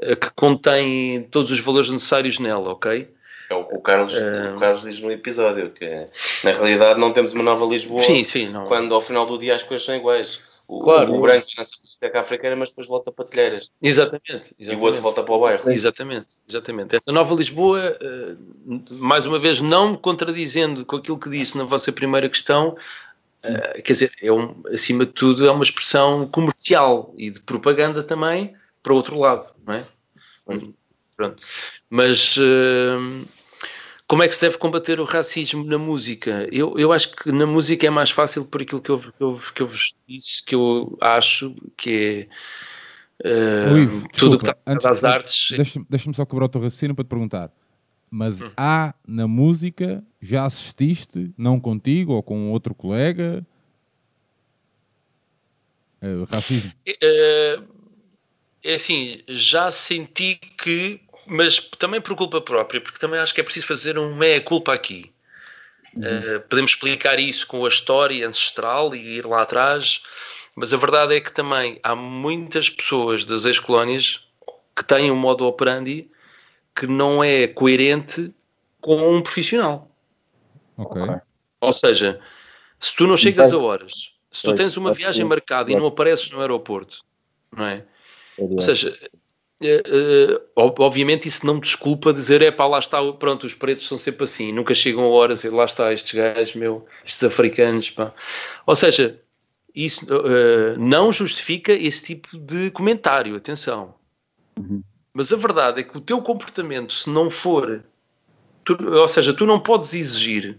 Speaker 4: eh, que contém todos os valores necessários nela, ok?
Speaker 5: O Carlos,
Speaker 4: Eh,
Speaker 5: o Carlos diz no episódio, que na realidade não temos uma nova Lisboa
Speaker 4: Sim, sim, não.
Speaker 5: quando ao final do dia as coisas são iguais. O,
Speaker 4: Claro.
Speaker 5: o branco nessa discoteca africana, mas depois volta para telheiras.
Speaker 4: Exatamente.
Speaker 5: E o outro
Speaker 4: exatamente.
Speaker 5: volta para o bairro.
Speaker 4: Exatamente, exatamente. Essa nova Lisboa, eh, mais uma vez, não me contradizendo com aquilo que disse na vossa primeira questão, eh, quer dizer, é um, acima de tudo, é uma expressão comercial e de propaganda também para o outro lado, não é? Pronto. Mas eh, como é que se deve combater o racismo na música? Eu, eu acho que na música é mais fácil por aquilo que eu, que eu, que eu vos disse, que eu acho que é. eh,
Speaker 1: Ô, Ivo,
Speaker 4: tudo o que
Speaker 1: desculpa,
Speaker 4: está
Speaker 1: antes-
Speaker 4: às artes
Speaker 1: Deixa-me deixa-me só quebrar o teu raciocínio para te perguntar. Mas
Speaker 4: Hum.
Speaker 1: há na música, já assististe, não contigo ou com outro colega? Eh, racismo?
Speaker 4: É, é assim, já senti que, mas também por culpa própria, porque também acho que é preciso fazer um meia-culpa aqui. Eh, podemos explicar isso com a história ancestral e ir lá atrás, mas a verdade é que também há muitas pessoas das ex-colónias que têm um modo operandi que não é coerente com um profissional.
Speaker 1: Ok.
Speaker 4: Ou seja, se tu não chegas a horas, se tu tens uma viagem
Speaker 6: que-
Speaker 4: marcada e não apareces no aeroporto, não é? Ou
Speaker 6: Ou
Speaker 4: seja, obviamente isso não desculpa dizer é pá, lá está, pronto, os pretos são sempre assim, nunca chegam a horas e lá está, estes gajos, meu, estes africanos, pá. Ou seja, isso eh, não justifica esse tipo de comentário, atenção.
Speaker 6: Uhum.
Speaker 4: Mas a verdade é que o teu comportamento, se não for, tu- ou seja, tu não podes exigir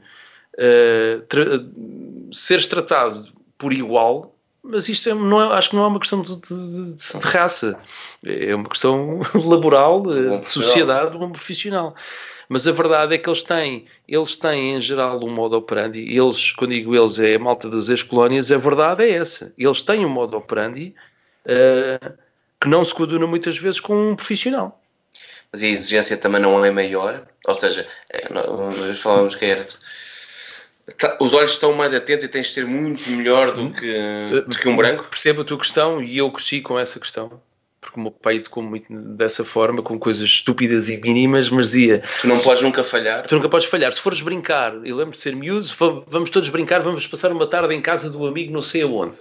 Speaker 4: eh, tra- seres tratado por igual, mas isto é- não é- acho que não é uma questão de, de- de- de raça, é uma questão laboral, eh, de sociedade, um profissional. Mas a verdade é que eles têm, eles têm em geral um modo operandi, eles, quando digo eles, é a malta das ex-colónias, a verdade é essa. Eles têm um modo operandi eh, que não se coaduna muitas vezes com um profissional.
Speaker 5: Mas a exigência também não é maior. Ou seja, é, nós falávamos que era. Tá, Os olhos estão mais atentos e tens de ser muito melhor do que, do que um branco.
Speaker 4: Percebo a tua questão e eu cresci com essa questão. Porque o meu pai educou muito dessa forma, com coisas estúpidas e mínimas, mas dizia:
Speaker 5: Tu não podes nunca falhar.
Speaker 4: Tu nunca podes falhar. Se fores brincar, eu lembro de ser miúdo, va- vamos todos brincar, vamos passar uma tarde em casa do amigo, não sei aonde.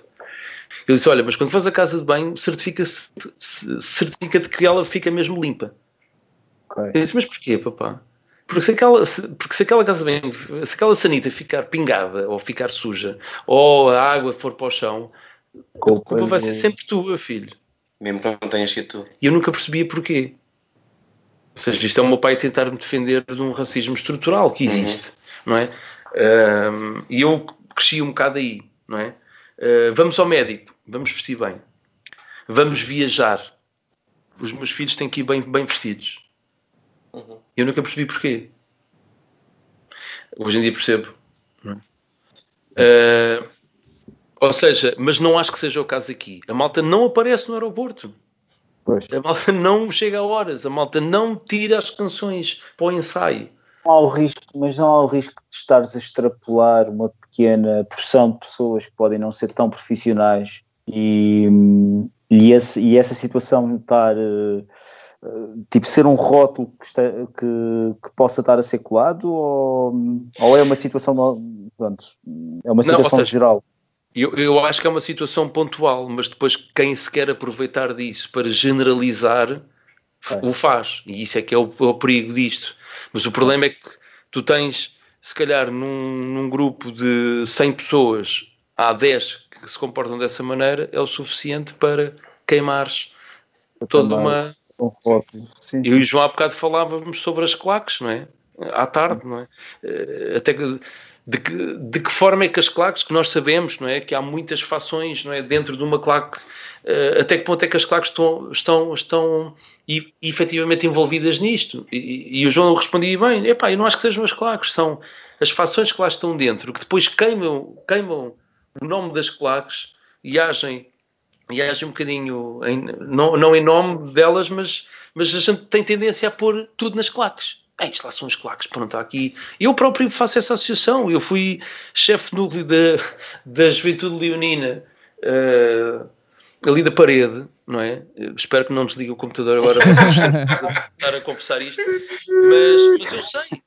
Speaker 4: Ele disse: Olha, mas quando fores a casa de banho, certifica-se- se- certifica-te que ela fica mesmo limpa.
Speaker 6: Ok.
Speaker 4: Eu disse: Mas porquê, papá? Porque se aquela, se- porque se aquela casa banho, se aquela sanita ficar pingada ou ficar suja, ou a água for para o chão, a culpa vai ser sempre tua, filho.
Speaker 5: Mesmo que não tenhas sido tu.
Speaker 4: E eu nunca percebia porquê. Ou seja, isto é o meu pai tentar me defender de um racismo estrutural que existe, não é? Ahm, E eu cresci um bocado aí, não é? Ah, vamos ao médico, vamos vestir bem. Vamos viajar. Os meus filhos têm que ir bem, bem vestidos. Eu nunca percebi porquê. Hoje em dia percebo. Ah, ou seja, mas não acho que seja o caso aqui. A malta não aparece no aeroporto.
Speaker 6: Pois.
Speaker 4: A malta não chega a horas, a malta não tira as canções para o ensaio.
Speaker 6: Não há o risco, mas não há o risco de estares a extrapolar uma pequena porção de pessoas que podem não ser tão profissionais e, hum, e, esse- e essa situação estar eh, tipo ser um rótulo que, está- que- que possa estar a ser colado ou, ou é uma situação pronto, é uma
Speaker 4: Não,
Speaker 6: situação
Speaker 4: seja,
Speaker 6: geral
Speaker 4: Eu, eu acho que é uma situação pontual, mas depois quem se quer aproveitar disso para generalizar
Speaker 6: É.
Speaker 4: o faz. E isso é que é o, é o perigo disto. Mas o problema é que tu tens, se calhar, num, num grupo de 100 pessoas, há 10 que se comportam dessa maneira, é o suficiente para queimares toda
Speaker 6: também.
Speaker 4: uma.
Speaker 6: Rótulo sim.
Speaker 4: Eu e o João há bocado falávamos sobre as claques, não é? À tarde, não é? Eh, Até que, de, que, de que forma é que as claques, que nós sabemos, não é? Que há muitas fações, não é? Dentro de uma claque, eh, até que ponto é que as claques estão, estão, estão e, efetivamente envolvidas nisto? E, e o João respondia bem: epá, eu não acho que sejam as claques, são as fações que lá estão dentro, que depois queimam, queimam o nome das claques e agem e agem um bocadinho, em- não, não em nome delas, mas, mas a gente tem tendência a pôr tudo nas claques. É, isto lá são as claques, pronto, está aqui. Eu próprio faço essa associação. Eu fui chefe núcleo da, da Juventude Leonina, eh, ali da parede, não é? Espero que não desligue o computador agora para estar a conversar isto. Mas, mas eu sei.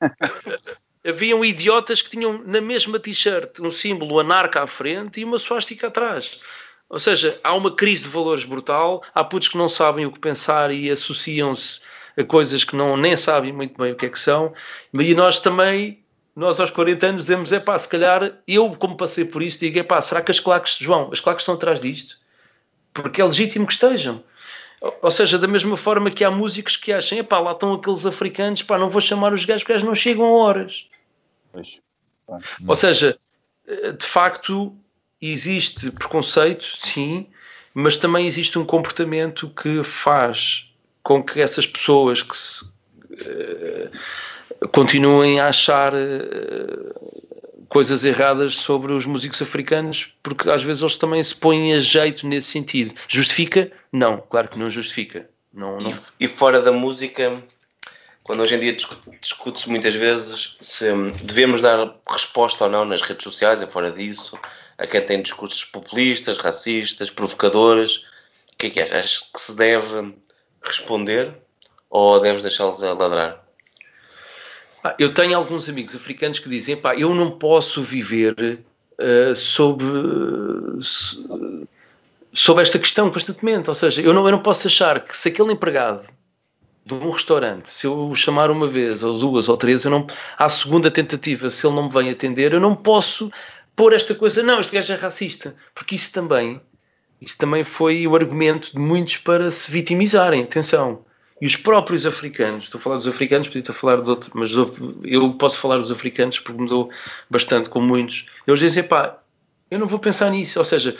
Speaker 4: Haviam idiotas que tinham na mesma t-shirt um símbolo anarca à frente e uma suástica atrás. Ou seja, há uma crise de valores brutal, há putos que não sabem o que pensar e associam-se a coisas que não, nem sabem muito bem o que é que são, e nós também, nós aos 40 anos dizemos, é pá, se calhar, eu como passei por isso, digo, é pá, será que as claques, João, as claques estão atrás disto? Porque é legítimo que estejam. Ou- seja, da mesma forma que há músicos que acham, é pá, lá estão aqueles africanos, pá, não vou chamar os gajos porque gajos não chegam a horas.
Speaker 6: Pois.
Speaker 4: Ou seja, de facto, existe preconceito, sim, mas também existe um comportamento que faz com que essas pessoas que se, eh, continuem a achar eh, coisas erradas sobre os músicos africanos, porque às vezes eles também se põem a jeito nesse sentido. Justifica? Não, claro que não justifica. Não, não.
Speaker 5: E, e fora da música, quando hoje em dia discu- discute-se muitas vezes se devemos dar resposta ou não nas redes sociais e fora disso, a quem tem discursos populistas, racistas, provocadores, o que é que achas? Achas que se deve responder ou deves deixá-los a ladrar?
Speaker 4: Eu tenho alguns amigos africanos que dizem: pá, eu não posso viver eh, sob, so- sob esta questão constantemente. Ou seja, eu não, eu não posso achar que se aquele empregado de um restaurante, se eu o chamar uma vez, ou duas, ou três, eu não, à segunda tentativa, se ele não me vem atender, eu não posso pôr esta coisa, não, este gajo é racista. Porque isso também, isso também foi o argumento de muitos para se vitimizarem. Atenção. E os próprios africanos, estou a falar dos africanos, podia estar a falar de outros, mas eu- posso falar dos africanos porque me dou bastante com muitos. Eles dizem, pá, eu não vou pensar nisso. Ou seja,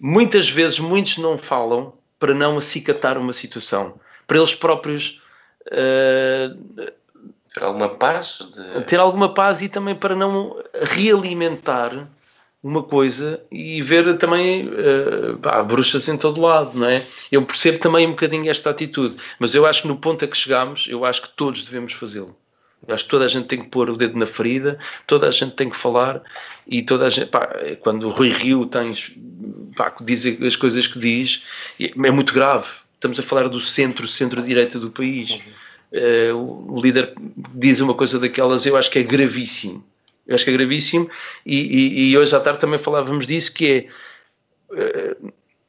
Speaker 4: muitas vezes muitos não falam para não acicatar uma situação. Para eles próprios eh,
Speaker 5: Ter alguma paz? De...
Speaker 4: ter alguma paz e também para não realimentar uma coisa e ver também eh, pá, bruxas em todo lado, não é? Eu percebo também um bocadinho esta atitude, mas eu acho que no ponto a que chegamos, eu acho que todos devemos fazê-lo. Eu acho que toda a gente tem que pôr o dedo na ferida, toda a gente tem que falar e toda a gente, pá, quando o Rui Rio tens, pá, diz as coisas que diz, é muito grave. Estamos a falar do centro, centro-direita do país. Eh, o o líder diz uma coisa daquelas, eu acho que é gravíssimo. Eu acho que é gravíssimo e, e- e hoje à tarde também falávamos disso, que é eh,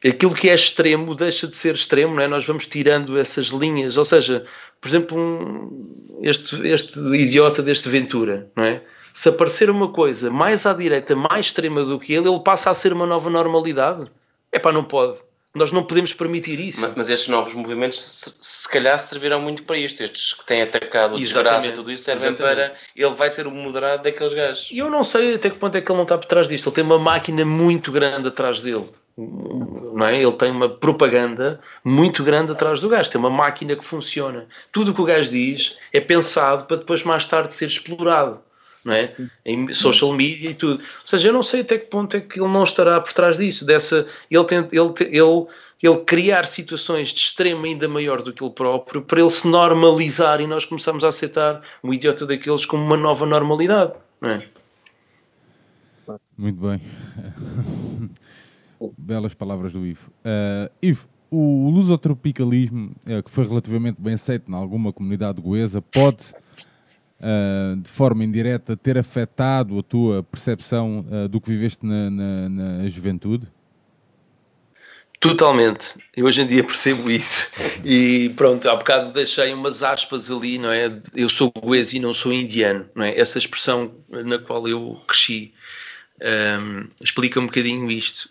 Speaker 4: aquilo que é extremo deixa de ser extremo, não é? Nós vamos tirando essas linhas, ou seja, por exemplo, um- este, este idiota deste Ventura, não é? Se aparecer uma coisa mais à direita, mais extrema do que ele, ele passa a ser uma nova normalidade. É pá, não pode. Nós não podemos permitir isso.
Speaker 5: Ma- Mas estes novos movimentos, se, se calhar, servirão muito para isto. Estes que têm atacado o desgraça e tudo isso servem
Speaker 4: Exatamente.
Speaker 5: para. Ele vai ser o moderado daqueles gajos.
Speaker 4: E eu não sei até que ponto é que ele não está por trás disto. Ele tem uma máquina muito grande atrás dele. Não é? Ele tem uma propaganda muito grande atrás do gajo. Tem uma máquina que funciona. Tudo o que o gajo diz é pensado para depois mais tarde ser explorado. Não é? Em social media e tudo. Ou seja, eu não sei até que ponto é que ele não estará por trás disso. Dessa, ele, tem, ele, ele, ele criar situações de extremo ainda maior do que ele próprio para ele se normalizar e nós começamos a aceitar um idiota daqueles como uma nova normalidade. Não é?
Speaker 1: Muito bem. Belas palavras do Ivo. Ah, Ivo, o lusotropicalismo, eh, que foi relativamente bem aceito em alguma comunidade goesa, pode, ah, de forma indireta, ter afetado a tua percepção ah, do que viveste na, na- na juventude?
Speaker 4: Totalmente. Eu hoje em dia percebo isso. E pronto, há bocado deixei umas aspas ali, não é? Eu sou goês e não sou indiano, não é? Essa expressão na qual eu cresci hum, explica um bocadinho isto,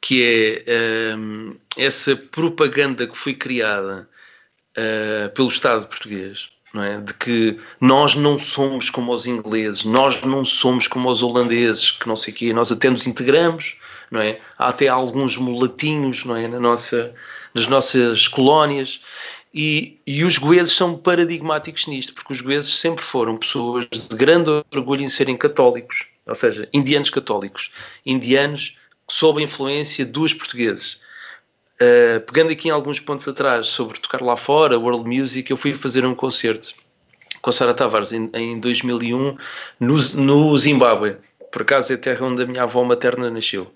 Speaker 4: que é hum, essa propaganda que foi criada uh, pelo Estado português, é? De que nós não somos como os ingleses, nós não somos como os holandeses, que não sei o quê, nós até nos integramos, não é? Há até alguns mulatinhos, não é? Na nossa, nas nossas colónias. E, e os goeses são paradigmáticos nisto, porque os goeses sempre foram pessoas de grande orgulho em serem católicos, ou seja, indianos católicos, indianos sob a influência dos portugueses. Uh, pegando aqui em alguns pontos atrás sobre tocar lá fora, World Music, eu fui fazer um concerto com Sara Tavares em, em 2001 no, no Zimbábue. Por acaso é a terra onde a minha avó materna nasceu.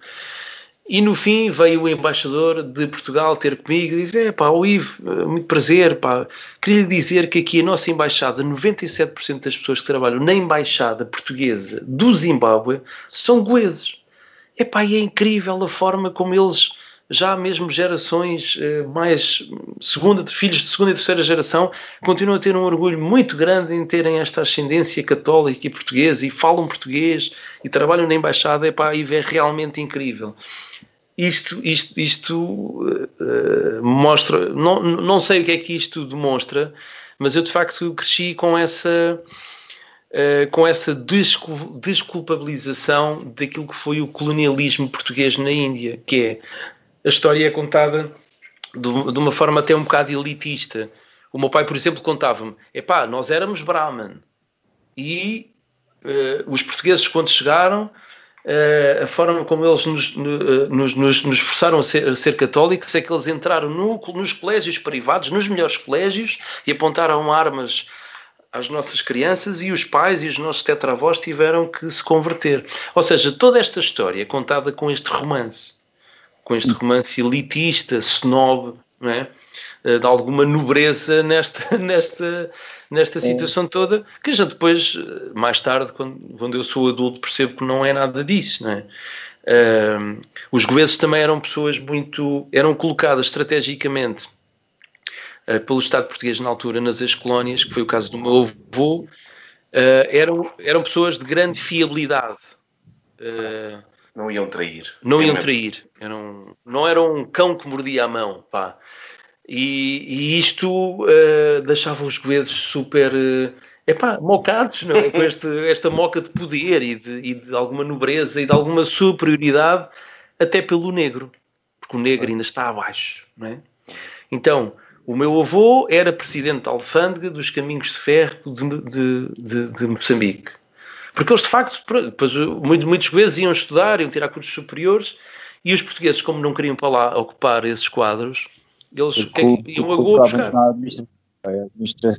Speaker 4: E no fim veio o embaixador de Portugal ter comigo e dizer: pá, o Ivo, eh, muito prazer, pá. Queria lhe dizer que aqui a nossa embaixada, 97% das pessoas que trabalham na embaixada portuguesa do Zimbábue são goeses. Epá, e é incrível a forma como eles, já mesmo gerações eh, mais segunda, filhos de segunda e terceira geração, continuam a ter um orgulho muito grande em terem esta ascendência católica e portuguesa e falam português e trabalham na embaixada. Epá, e é realmente incrível. Isto, isto, isto eh, mostra, não, não sei o que é que isto demonstra, mas eu de facto cresci com essa Uh, com essa descul desculpabilização daquilo que foi o colonialismo português na Índia, que é a história é contada de, uma forma até um bocado elitista. O meu pai, por exemplo, contava-me: epá, nós éramos Brahman e uh, os portugueses, quando chegaram, uh, a forma como eles nos, nos, nos, nos forçaram a ser, a ser, católicos é que eles entraram no, nos colégios privados, nos melhores colégios, e apontaram armas às nossas crianças e os pais e os nossos tetravós tiveram que se converter. Ou seja, toda esta história é contada com este romance, com este romance elitista, snob, não é? de alguma nobreza nesta, nesta, nesta situação toda, que já depois, mais tarde, quando, quando eu sou adulto, percebo que não é nada disso, não é? Uh, os goeses também eram pessoas muito, eram colocadas estrategicamente Uh, pelo Estado português na altura nas ex-colónias, que foi o caso do meu avô, uh, eram, eram pessoas de grande fiabilidade. Uh,
Speaker 5: não iam trair.
Speaker 4: Não iam trair. Eram, não eram um cão que mordia a mão. Pá. E, e isto deixava os goeses super... Epá, mocados, não é? Com este, esta moca de poder e de, e de alguma nobreza e de alguma superioridade até pelo negro. Porque o negro ainda está abaixo, não é? Então, o meu avô era presidente da alfândega dos caminhos de ferro de, de, de Moçambique. Porque eles, de facto, depois, muitos, muitos vezes iam estudar, iam tirar cursos superiores, e os portugueses, como não queriam para lá ocupar esses quadros, eles que, iam a Goa buscar.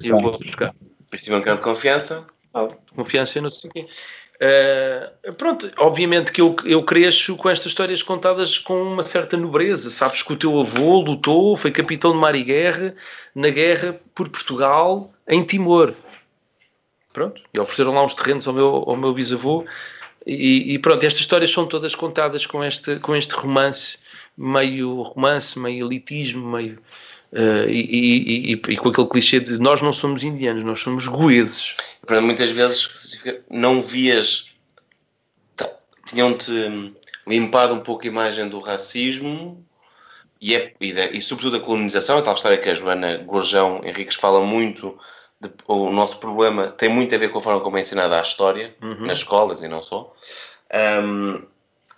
Speaker 4: Iam a buscar.
Speaker 5: Depois tinham um bocado de confiança.
Speaker 4: Confiança, não sei o quê. Uh, pronto, obviamente que eu, eu cresço com estas histórias contadas com uma certa nobreza. Sabes que o teu avô lutou, foi capitão de mar e guerra na guerra por Portugal em Timor. Pronto, e ofereceram lá uns terrenos ao meu, ao meu bisavô. E, e pronto, estas histórias são todas contadas com este, com este romance, meio romance, meio elitismo, meio. Uh, e, e, e, com aquele clichê de nós não somos indianos, nós somos goeses.
Speaker 5: Muitas vezes não vias, tinham-te limpado um pouco a imagem do racismo, e, é, e sobretudo a colonização, a tal história que a Joana Gorjão Henriques fala muito, de- o nosso problema tem muito a ver com a forma como é ensinada a história, nas escolas e não só. Ahm,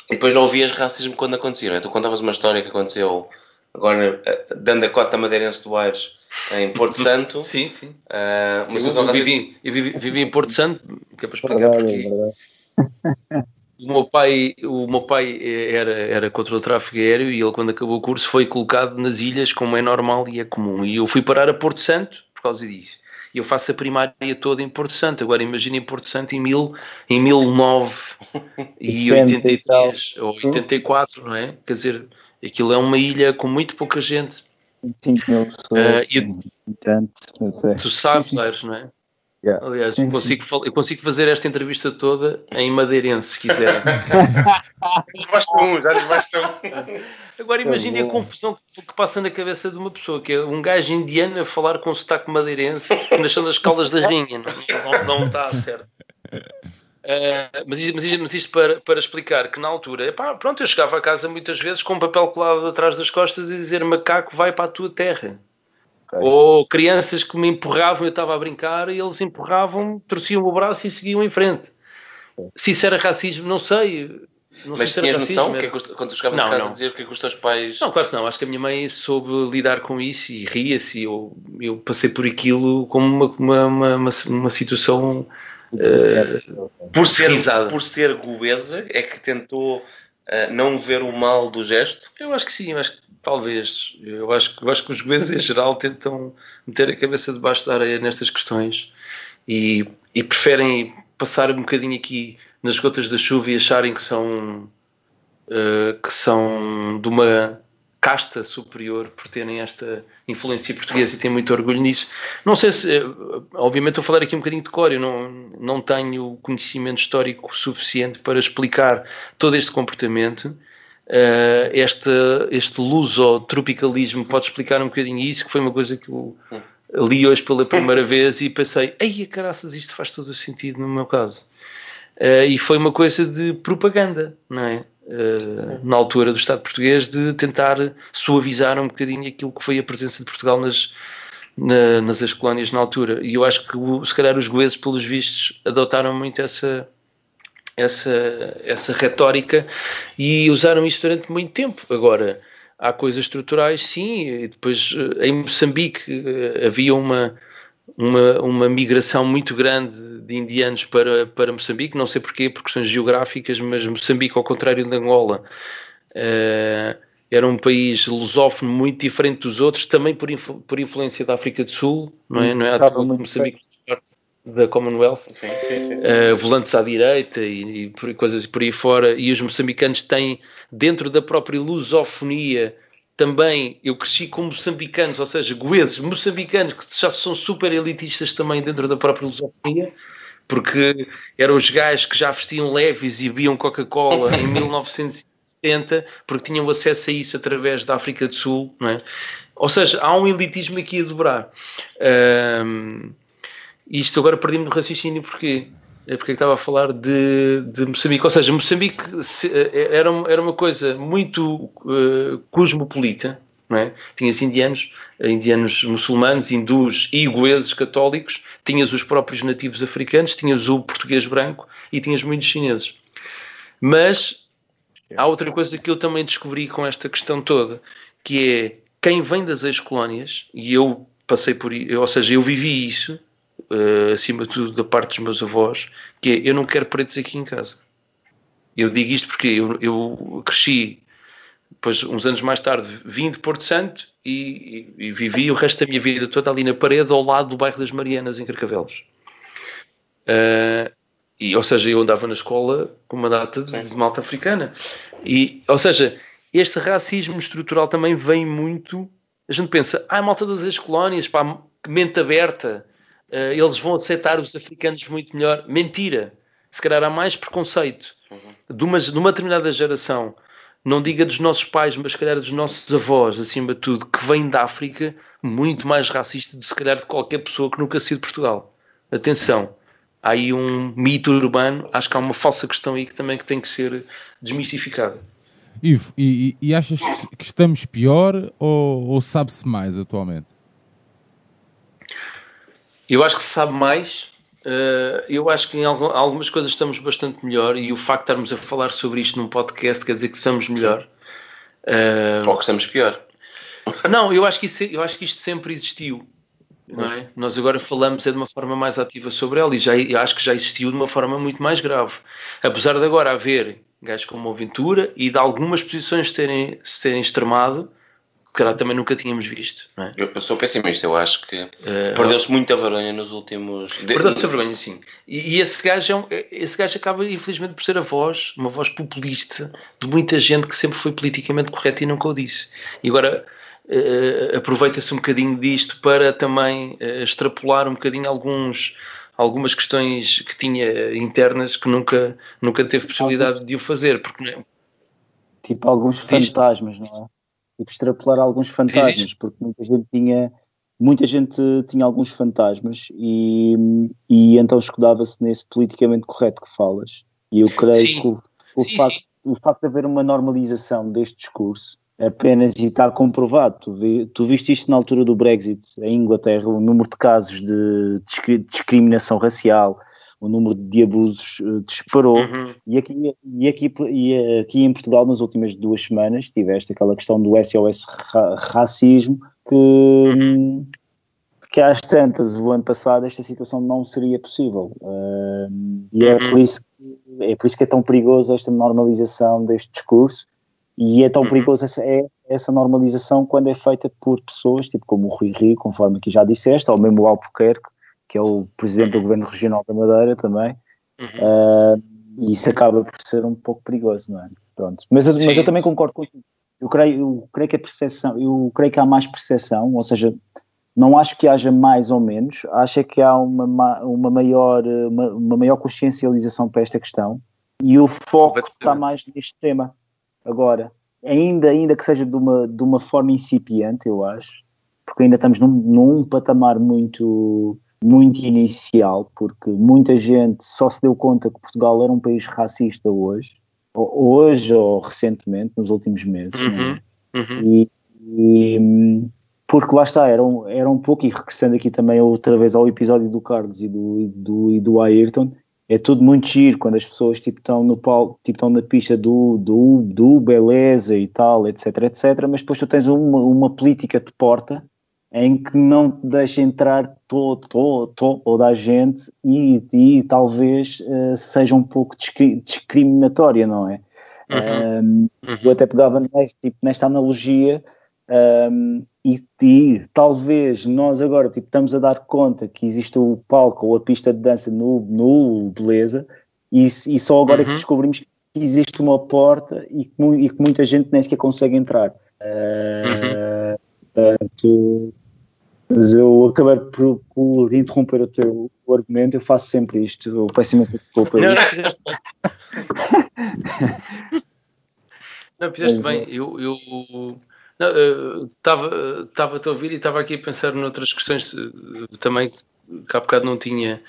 Speaker 5: e depois não ouvias racismo quando acontecia, não é? Tu contavas uma história que aconteceu agora eh, dando a cota madeirense do Aires em Porto Santo.
Speaker 4: Sim, sim.
Speaker 5: uma
Speaker 4: Eu, eu vivi, eu vivi, vivi em Porto Santo, que é para explicar
Speaker 6: Verdade,
Speaker 4: porquê.
Speaker 6: verdade.
Speaker 4: O meu pai, o meu pai era, era contra o tráfego aéreo e ele, quando acabou o curso, foi colocado nas ilhas, como é normal e é comum. E eu fui parar a Porto Santo por causa disso. E eu faço a primária toda em Porto Santo. Agora imagina em Porto Santo em, mil, em 1983 ou 84, não é? Quer dizer, aquilo é uma ilha com muito pouca gente.
Speaker 6: 5 mil pessoas.
Speaker 4: Ah, e-
Speaker 6: Tanto, até.
Speaker 4: Tu sabes,
Speaker 6: Sim, sim.
Speaker 4: Não é?
Speaker 6: Yeah.
Speaker 4: Aliás,
Speaker 6: Sim, sim.
Speaker 4: consigo, fal- eu consigo fazer esta entrevista toda em madeirense, se quiserem.
Speaker 5: Já lhes basta um, já lhes basta um.
Speaker 4: Agora imagine a
Speaker 6: bom.
Speaker 4: confusão que, passa na cabeça de uma pessoa, que é um gajo indiano a falar com sotaque madeirense, que nasceu nas caldas da Rainha. Não, não, não está certo. Ah, mas, isto, mas mas isto para, para explicar que na altura, epá, pronto, eu chegava a casa muitas vezes com um papel colado atrás das costas e dizer macaco vai para a tua terra.
Speaker 6: Ok.
Speaker 4: Ou crianças que me empurravam, eu estava a brincar e eles empurravam, torciam o braço e seguiam em frente. Se isso era racismo, não sei. Não sei
Speaker 5: Mas
Speaker 4: se era
Speaker 5: tinhas
Speaker 4: racismo,
Speaker 5: noção, que é que quando chegavas
Speaker 4: Não,
Speaker 5: a casa
Speaker 4: não.
Speaker 5: a dizer o que é que os teus pais.
Speaker 4: não, claro que não. Acho que a minha mãe soube lidar com isso e ria-se. Eu, eu passei por aquilo como uma, uma, uma, uma, situação.
Speaker 5: por ser,
Speaker 4: risada.
Speaker 5: por ser goesa, é que tentou ah, não ver o mal do gesto.
Speaker 4: Eu acho que sim, eu acho que talvez. Eu acho, eu acho que os governos em geral tentam meter a cabeça debaixo da areia nestas questões e, e preferem passar um bocadinho aqui nas gotas da chuva e acharem que são, eh, que são de uma casta superior por terem esta influência portuguesa e têm muito orgulho nisso. Não sei se, eh, obviamente, estou a falar aqui um bocadinho de cor, eu não, não tenho conhecimento histórico suficiente para explicar todo este comportamento. Uh, este, este luso-tropicalismo pode explicar um bocadinho isso, que foi uma coisa que eu li hoje pela primeira vez e pensei, ei, caraças, isto faz todo o sentido no meu caso. Uh, e foi uma coisa de propaganda, não é? Uh, na altura do Estado português, de tentar suavizar um bocadinho aquilo que foi a presença de Portugal nas, na- nas ex-colónias na altura. E eu acho que, se calhar, os goeses, pelos vistos, adotaram muito essa, essa, essa retórica e usaram isso durante muito tempo. Agora, há coisas estruturais, sim, e depois eh, em Moçambique eh, havia uma, uma, uma migração muito grande de indianos para, para Moçambique, não sei porquê, por questões geográficas, mas Moçambique, ao contrário de Angola, eh, era um país lusófono muito diferente dos outros, também por, influ- por influência da África do Sul, não é? Não é
Speaker 6: Estava muito
Speaker 4: Moçambique da Commonwealth
Speaker 5: Sim, sim, sim.
Speaker 4: uh, volantes à direita e, e coisas por aí fora, e os moçambicanos têm, dentro da própria lusofonia, também, eu cresci com moçambicanos, ou seja, goeses, moçambicanos, que já são super elitistas também dentro da própria lusofonia, porque eram os gajos que já vestiam leves e bebiam Coca-Cola em 1970, porque tinham acesso a isso através da África do Sul, não é? Ou seja, há um elitismo aqui a dobrar. Ahm, isto agora perdi-me do raciocínio porque é porque estava a falar de, de Moçambique. Ou seja, Moçambique eh, era, era uma coisa muito eh, cosmopolita, é? Tinhas indianos, eh, indianos muçulmanos, hindus e goeses católicos, tinhas os próprios nativos africanos, tinhas o português branco e tinhas muitos chineses. Mas há outra coisa que eu também descobri com esta questão toda, que é quem vem das ex-colónias, e eu passei por i- ou seja, eu vivi isso, eh, acima de tudo da parte dos meus avós, que é eu não quero pretos aqui em casa. Eu digo isto porque eu, eu cresci, depois uns anos mais tarde vim de Porto Santo e, e- e vivi o resto da minha vida toda ali na parede ao lado do bairro das Marianas em Carcavelos. Eh, e, ou seja, eu andava na escola com uma data de, de malta africana. E, ou seja, este racismo estrutural também vem muito. A gente pensa, ah, a malta das ex-colónias, pá, mente aberta, eles vão aceitar os africanos muito melhor. Mentira. Se calhar há mais preconceito de uma, de uma determinada geração, não diga dos nossos pais, mas se calhar dos nossos avós, acima de tudo, que vem da África, muito mais racista de se calhar de qualquer pessoa que nunca saiu de Portugal. Atenção, há aí um mito urbano, acho que há uma falsa questão aí que também que tem que ser desmistificada.
Speaker 1: Ivo, e, e- achas que- que estamos pior ou, ou sabe-se mais atualmente?
Speaker 4: Eu acho que se sabe mais. eh, eu acho que em algu- algumas coisas estamos bastante melhor e o facto de estarmos a falar sobre isto num podcast quer dizer que estamos melhor. Eh,
Speaker 5: Ou que estamos pior.
Speaker 4: não, eu acho, que isso, eu acho que isto sempre existiu. Não é? Nós agora falamos é de uma forma mais ativa sobre ela e já, acho que já existiu de uma forma muito mais grave. Apesar de agora haver gajos como o Ventura e de algumas posições se terem, se terem extremado, calhar também nunca tínhamos visto. Não é?
Speaker 5: Eu, eu sou pessimista, eu acho que
Speaker 4: Eh,
Speaker 5: perdeu-se muita vergonha nos últimos. de-
Speaker 4: Perdão-se a vergonha, sim. E, e esse, gajo é um- esse gajo acaba, infelizmente, por ser a voz, uma voz populista de muita gente que sempre foi politicamente correta e nunca o disse. E agora eh, aproveita-se um bocadinho disto para também eh, extrapolar um bocadinho alguns, algumas questões que tinha internas que nunca, nunca teve possibilidade de o fazer. Porque,
Speaker 6: Tipo alguns
Speaker 4: Diz.
Speaker 6: fantasmas, não é? Extrapolar alguns fantasmas, porque muita gente tinha muita gente tinha alguns fantasmas e, e então escudava-se nesse politicamente correto que falas. E eu creio
Speaker 4: Sim.
Speaker 6: que o, o
Speaker 4: Sim,
Speaker 6: facto,
Speaker 4: sim.
Speaker 6: o facto de haver uma normalização deste discurso apenas e está comprovado. Tu, vi- tu viste isto na altura do Brexit em Inglaterra, o número de casos de discri- discriminação racial, o número de abusos eh, disparou.
Speaker 4: Uhum.
Speaker 6: E aqui, e, aqui, e aqui em Portugal, nas últimas duas semanas, tiveste aquela questão do SOS ra- racismo, que, hum, que às tantas, o ano passado, esta situação não seria possível. Hum, e é
Speaker 4: Uhum.
Speaker 6: por, isso que, é por isso que é tão perigoso esta normalização deste discurso, e é tão
Speaker 4: Uhum.
Speaker 6: perigoso essa, é, essa normalização quando é feita por pessoas, tipo como o Rui Rio, conforme aqui já disseste, ou mesmo o Albuquerque, que é o presidente do Governo Regional da Madeira também,
Speaker 4: Uhum.
Speaker 6: ah, e isso acaba por ser um pouco perigoso, não é? Pronto. Mas, eu- mas eu também concordo contigo. Eu creio, eu creio que a percepção, eu creio que há mais percepção, ou seja, não acho que haja mais ou menos, acho é que há uma, ma- uma, maior, uma, uma maior consciencialização para esta questão e o foco está mais neste tema agora. Ainda, ainda que seja de uma, de uma forma incipiente, eu acho, porque ainda estamos num, num patamar muito, muito inicial, porque muita gente só se deu conta que Portugal era um país racista hoje, ou- hoje ou recentemente, nos últimos meses. é?
Speaker 4: Uhum. Uhum.
Speaker 6: E, e, porque lá está, era um, era um pouco, e regressando aqui também outra vez ao episódio do Carlos e do, e do, e do Ayrton, é tudo muito giro quando as pessoas tipo, estão no palco, tipo, estão na pista do, do, do beleza e tal, etc, etc, mas depois tu tens uma, uma política de porta em que não deixa entrar todo, todo, toda a gente e, e talvez eh, seja um pouco discri- discriminatória, não é? Um, eu até pegava neste, tipo, nesta analogia um, e, e talvez nós agora tipo, estamos a dar conta que existe o palco ou a pista de dança no, no Beleza e, e só agora é que
Speaker 4: Uhum.
Speaker 6: descobrimos que existe uma porta e que, e que muita gente nem sequer consegue entrar. Uh, portanto, mas eu acabei por, por interromper o teu argumento, eu faço sempre isto, eu peço imensa desculpa.
Speaker 4: Não, não fizeste bem. Não, fizeste bem. Eu, eh, estava estava a ouvir e estava aqui a pensar noutras questões eh, também que há bocado não tinha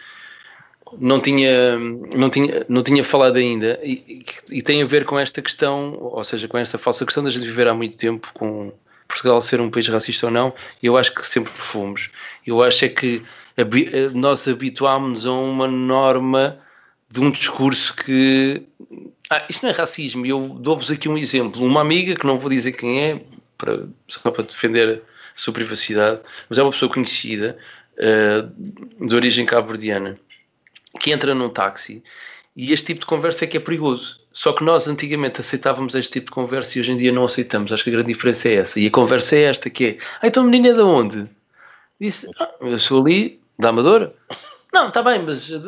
Speaker 4: não tinha não tinha não tinha falado ainda e, e tem a ver com esta questão ou seja com esta falsa questão de a gente viver há muito tempo com Portugal ser um país racista ou não eu acho que sempre fomos eu acho é que eh, nós habituámos a uma norma de um discurso que ah, isto não é racismo eu dou-vos aqui um exemplo uma amiga que não vou dizer quem é para, só para defender a sua privacidade mas é uma pessoa conhecida eh, de origem cabo-verdiana que entra num táxi e este tipo de conversa é que é perigoso. Só que nós antigamente aceitávamos este tipo de conversa e hoje em dia não aceitamos. Acho que a grande diferença é essa. E a conversa é esta, que é Ah, então menina é de onde? Disse, ah, eu sou ali, da Amadora. Não, está bem, mas eh,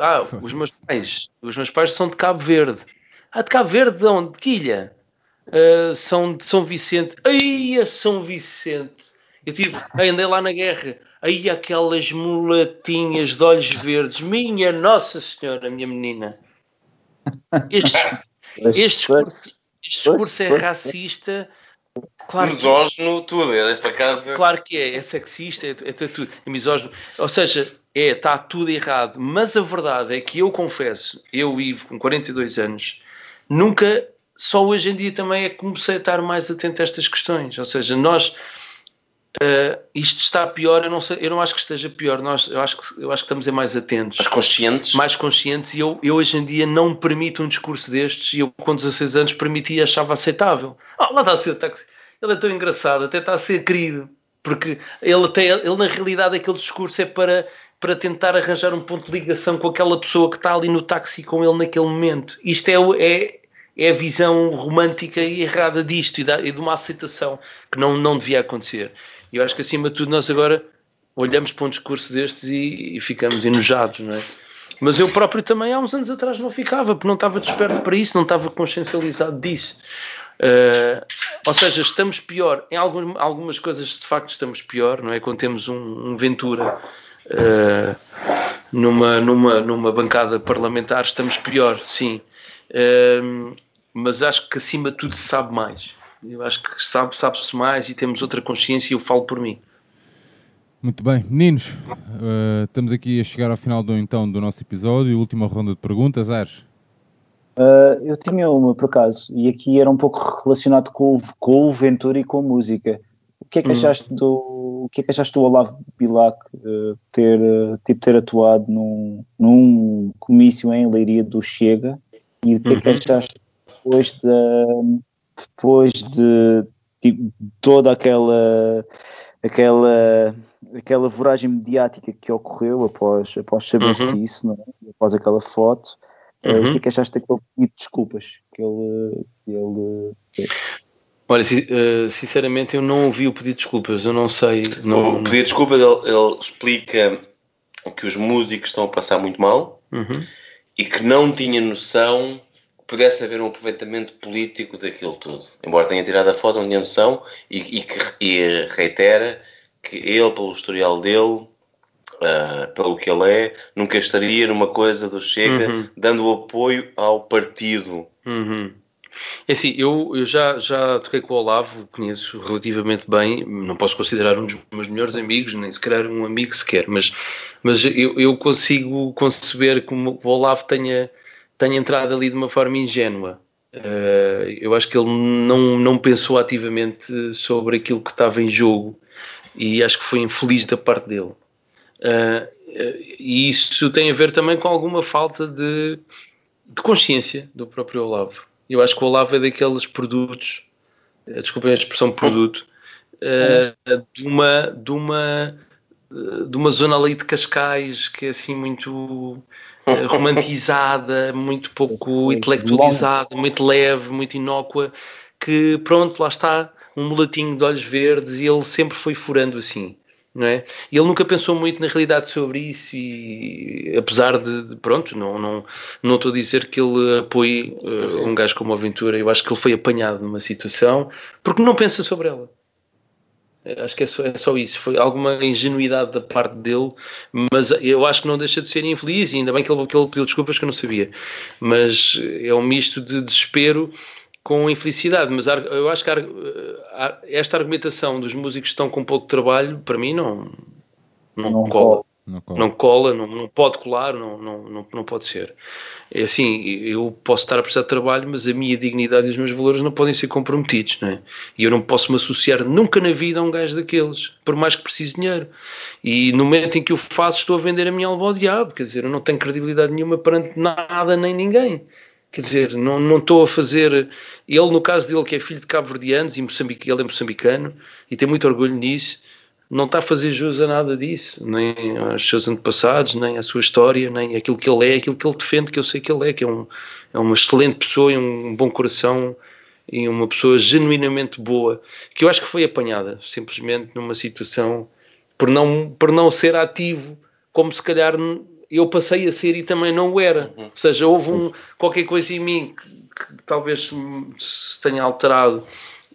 Speaker 4: ah, os meus pais, os meus pais são de Cabo Verde. Ah, de Cabo Verde de onde? De que ilha? "Ah, são de São Vicente. Ai, a São Vicente. Eu tive, andei lá na guerra. Aí aquelas mulatinhas de olhos verdes. Minha Nossa Senhora, minha menina. Este, este discurso, este discurso é racista. Claro que,
Speaker 5: Misógino, tudo. Esta casa.
Speaker 4: claro que é, é sexista, é, é tudo, é misógino. Ou seja, é, está tudo errado. Mas a verdade é que eu confesso, eu, Ivo, com 42 anos, nunca só hoje em dia também é que comecei a estar mais atento a estas questões. Ou seja, nós. Eh, isto está pior, eu não, sei, eu não acho que esteja pior, nós, eu, acho que, eu acho que estamos a mais atentos
Speaker 5: Mas conscientes.
Speaker 4: mais conscientes e eu, eu hoje em dia não permito um discurso destes e eu com 16 anos permitia e achava aceitável. Ah, lá está a ser o táxi. Ele é tão engraçado, até está a ser querido, porque ele, ele na realidade aquele discurso é para, para tentar arranjar um ponto de ligação com aquela pessoa que está ali no táxi com ele naquele momento. Isto é, é, é a visão romântica e errada disto e, da, e de uma aceitação que não, não devia acontecer. E eu acho que acima de tudo nós agora olhamos para um discurso destes e, e ficamos enojados, não é? Mas eu próprio também há uns anos atrás não ficava, porque não estava desperto para isso, não estava consciencializado disso. Eh, ou seja, estamos pior. Em algum- algumas coisas, de facto, estamos pior, não é? Quando temos um, um Ventura eh, numa, numa, numa bancada parlamentar, estamos pior, sim. Eh, mas acho que acima de tudo se sabe mais. Eu acho que sabe- sabe-se mais e temos outra consciência e eu falo por mim.
Speaker 1: Muito bem, meninos, eh, estamos aqui a chegar ao final do, então, do nosso episódio, última ronda de perguntas, Ares.
Speaker 6: Uh, eu tinha uma, por acaso, e aqui era um pouco relacionado com, o- com o Ventura e com a música. O que é que
Speaker 4: Hum.
Speaker 6: achaste do o que é que achaste do Olavo Bilac uh, ter, uh, tipo, ter atuado num, num comício em Leiria do Chega e o que é que
Speaker 4: Uhum.
Speaker 6: achaste depois de, depois de tipo, toda aquela aquela aquela voragem mediática que ocorreu após, após saber-se
Speaker 4: Uhum.
Speaker 6: isso, não é? após aquela foto Uh,
Speaker 4: Uhum.
Speaker 6: O que é que achaste daquele pedido de desculpas que ele, que ele fez?
Speaker 4: Olha, eh, sinceramente eu não ouvi o pedido de desculpas, eu não sei. Não,
Speaker 5: O pedido de desculpas, ele, ele explica que os músicos estão a passar muito mal
Speaker 4: Uhum.
Speaker 5: e que não tinha noção pudesse haver um aproveitamento político daquilo tudo. Embora tenha tirado a foto, não tinha noção e, e que e reitera que ele, pelo historial dele, ah, pelo que ele é, nunca estaria numa coisa do Chega
Speaker 4: Uhum.
Speaker 5: dando apoio ao partido.
Speaker 4: Uhum. É assim, eu, eu já, já toquei com o Olavo, conheço relativamente bem, não posso considerar um dos meus melhores amigos, nem sequer um amigo sequer, mas, mas eu, eu consigo conceber como o Olavo tenha, tenha entrado ali de uma forma ingênua. Eh, eu acho que ele não, não pensou ativamente sobre aquilo que estava em jogo e acho que foi infeliz da parte dele. Eh, e isso tem a ver também com alguma falta de, de consciência do próprio Olavo. Eu acho que o Olavo é daqueles produtos, desculpem a expressão produto, eh, de uma de uma de uma zona ali de Cascais que é assim muito romantizada, muito pouco intelectualizada, muito leve, muito inócua, que pronto, lá está, um mulatinho de olhos verdes e ele sempre foi furando assim. Não é? E ele nunca pensou muito na realidade sobre isso e apesar de, de- pronto, não, não, não estou a dizer que ele apoie eh, um gajo como a Aventura, eu acho que ele foi apanhado numa situação porque não pensa sobre ela. Acho que é só, é só isso. Foi alguma ingenuidade da parte dele, mas eu acho que não deixa de ser infeliz. E ainda bem que ele, que ele pediu desculpas que eu não sabia. Mas é um misto de desespero com infelicidade. Mas eu acho que esta argumentação dos músicos que estão com pouco trabalho, para mim, não, não,
Speaker 6: Não
Speaker 4: cola.
Speaker 1: Não cola.
Speaker 4: Não não, pode colar, não, não, não, não pode ser. É assim, eu posso estar a precisar de trabalho, mas a minha dignidade e os meus valores não podem ser comprometidos, não é? E eu não posso me associar nunca na vida a um gajo daqueles, por mais que precise de dinheiro. E no momento em que o faço, estou a vender a minha alma ao diabo, quer dizer, eu não tenho credibilidade nenhuma perante nada nem ninguém. Quer dizer, não, não estou a fazer. Ele, no caso dele, que é filho de cabo-verdianos e moçambique, ele é moçambicano e tem muito orgulho nisso, não está a fazer jus a nada disso, nem aos seus antepassados, nem à sua história, nem aquilo que ele é, aquilo que ele defende, que eu sei que ele é, que é, um, é uma excelente pessoa e um bom coração e uma pessoa genuinamente boa, que eu acho que foi apanhada simplesmente numa situação por não, por não ser ativo, como se calhar eu passei a ser e também não o era. Ou seja, houve um, qualquer coisa em mim que, que talvez se tenha alterado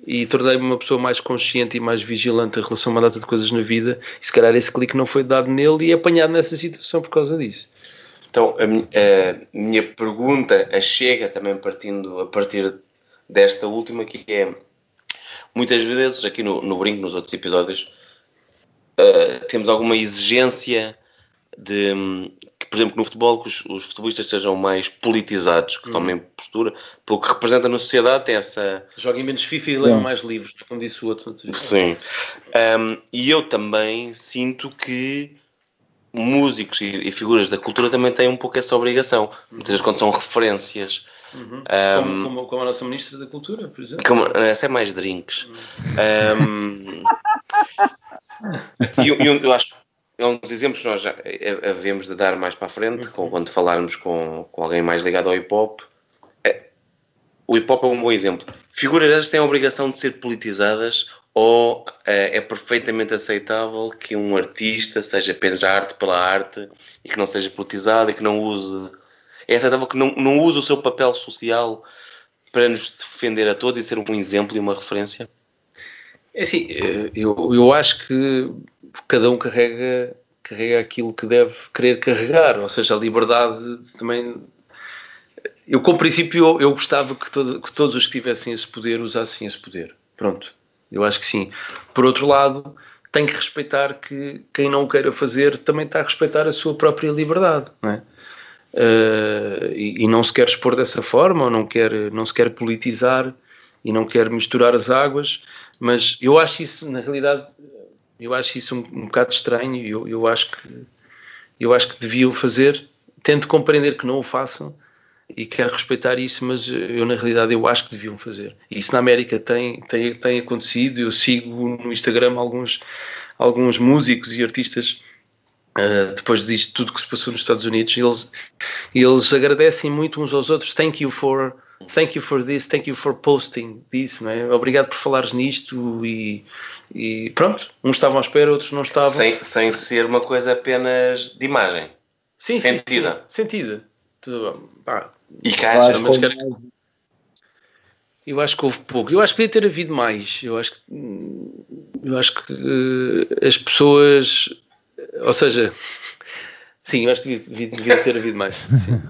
Speaker 4: e tornei-me uma pessoa mais consciente e mais vigilante em relação a uma data de coisas na vida e se calhar esse clique não foi dado nele e apanhado nessa situação por causa disso.
Speaker 5: Então, a, mi- a minha pergunta a chega também partindo a partir desta última, que é muitas vezes aqui no, no Brinco, nos outros episódios, eh, temos alguma exigência de hum, que, por exemplo, no futebol que os, os futebolistas sejam mais politizados, que tomem postura, pelo que representa na sociedade, tem essa.
Speaker 4: Joguem menos FIFA e leiam mais livros, como disse o outro.
Speaker 5: Sim. Um, e eu também sinto que músicos e, e figuras da cultura também têm um pouco essa obrigação. Muitas vezes quando são referências.
Speaker 4: Uhum.
Speaker 5: Um,
Speaker 4: como, como, como a nossa Ministra da Cultura, por exemplo.
Speaker 5: Como, essa é mais drinks. Um, e eu, eu- eu acho é um dos exemplos que nós já eh, havemos de dar mais para a frente, com- quando falarmos com, com alguém mais ligado ao hip hop. É, o hip hop é um bom exemplo. Figuras essas têm a obrigação de ser politizadas ou eh, é perfeitamente aceitável que um artista seja apenas a arte pela arte e que não seja politizado e que não use. É aceitável que não, não use o seu papel social para nos defender a todos e ser um exemplo e uma referência?
Speaker 4: É assim, eh, eu, eu acho que cada um carrega, carrega aquilo que deve querer carregar, ou seja, a liberdade também. Eu, como princípio, eu, eu gostava que, todo- que todos os que tivessem esse poder usassem esse poder. Pronto, eu acho que sim. Por outro lado, tem que respeitar que quem não o queira fazer também está a respeitar a sua própria liberdade, não é? Eh, e, e não se quer expor dessa forma, ou não, quer, não se quer politizar e não quer misturar as águas, mas eu acho isso, na realidade, eu acho isso um, um bocado estranho e eu, eu acho que eu acho que deviam fazer, tento compreender que não o façam e quero respeitar isso, mas eu na realidade eu acho que deviam fazer. Isso na América tem, tem, tem acontecido, eu sigo no Instagram alguns, alguns músicos e artistas Uh, depois disto tudo que se passou nos Estados Unidos, eles, eles agradecem muito uns aos outros. Thank you for, thank you for this, thank you for posting this, não é? Obrigado por falares nisto e, e pronto. Uns estavam à espera, outros não estavam.
Speaker 5: Sem, sem ser uma coisa apenas de imagem.
Speaker 4: sim, sim,
Speaker 5: sentida.
Speaker 4: sim, sentida. Tudo, pá,
Speaker 5: E haja,
Speaker 6: acho
Speaker 4: mas
Speaker 6: que-
Speaker 4: quero- eu acho que houve pouco. Eu acho que devia ter havido mais. Eu acho que, eu acho que eh, as pessoas, ou seja, sim, eu acho que devia, devia ter havido mais. sim.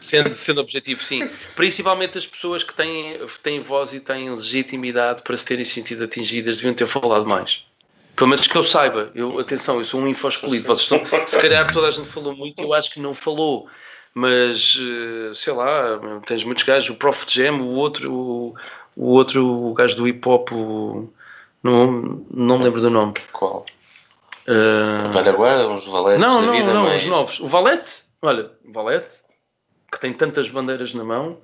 Speaker 4: Sendo, sendo objetivo, sim. Principalmente as pessoas que têm, têm voz e têm legitimidade para se terem sentido atingidas deviam ter falado mais. Pelo menos que eu saiba. Eu, atenção, eu sou um info escolhido. Vocês estão, se calhar toda a gente falou muito, eu acho que não falou. Mas, eh, sei lá, tens muitos gajos, o Prof Jam, o outro, o, o outro o gajo do hip hop, o- não, não me lembro do nome.
Speaker 5: Qual?
Speaker 4: Ah,
Speaker 5: Velha guarda, uns valetes
Speaker 4: não, não,
Speaker 5: vida,
Speaker 4: não,
Speaker 5: mas...
Speaker 4: os novos. O Valete, olha, o Valete, que tem tantas bandeiras na mão,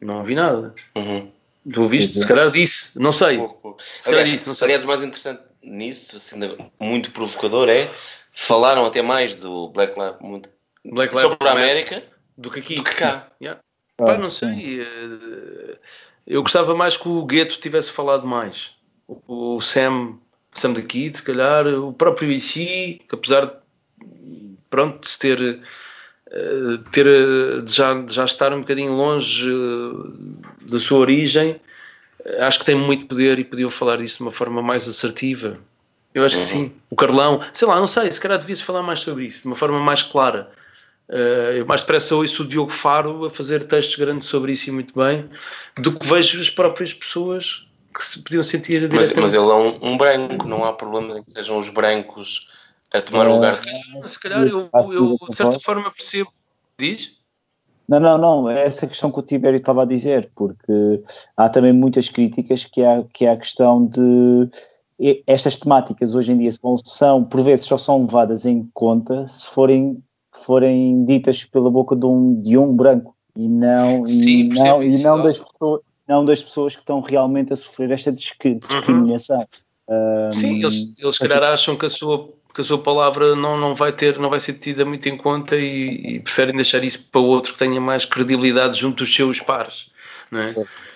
Speaker 4: não vi nada.
Speaker 5: Uhum.
Speaker 4: Tu viste? Se calhar disse, não sei.
Speaker 5: Pouco, pouco.
Speaker 4: Se calhar
Speaker 5: Aliás,
Speaker 4: isso, não sei.
Speaker 5: aliás, o mais interessante nisso, assim, muito provocador, é falaram até mais do Black Lives muito
Speaker 4: Black Lives
Speaker 5: sobre a
Speaker 4: Matter
Speaker 5: América
Speaker 4: do que aqui.
Speaker 5: do que cá.
Speaker 4: Yeah.
Speaker 6: Ah,
Speaker 4: Pá, não
Speaker 6: sim.
Speaker 4: sei. eh, Eu gostava mais que o Gueto tivesse falado mais. O Sam, Sam the Kid, se calhar, o próprio IC, que apesar de, pronto, de se ter, eh, ter já, já estar um bocadinho longe eh, da sua origem, eh, acho que tem muito poder e podiam falar disso de uma forma mais assertiva. Eu acho que
Speaker 5: Uhum.
Speaker 4: sim. O Carlão, sei lá, não sei, se calhar devia-se falar mais sobre isso, de uma forma mais clara. Uh, eu mais depressa ouço o Diogo Faro a fazer textos grandes sobre isso e muito bem, do que vejo as próprias pessoas que se podiam sentir
Speaker 5: Mas, mas ele é um, um branco, não há problema em que sejam os brancos a tomar o lugar. de
Speaker 4: Se calhar eu, eu, de certa forma percebo. Diz?
Speaker 6: Não, não, não, é essa questão que o Tibério estava a dizer, porque há também muitas críticas que há, que há a questão de estas temáticas hoje em dia são, são, por vezes, só são levadas em conta se forem, forem ditas pela boca de um, de um branco e não,
Speaker 4: Sim,
Speaker 6: e não, e não, das pessoas, não das pessoas que estão realmente a sofrer esta discri- discriminação. Um,
Speaker 4: Sim, eles, eles calhar acham que a sua, que a sua palavra não, não, vai ter, não vai ser tida muito em conta e, e preferem deixar isso para outro que tenha mais credibilidade junto dos seus pares. Não é?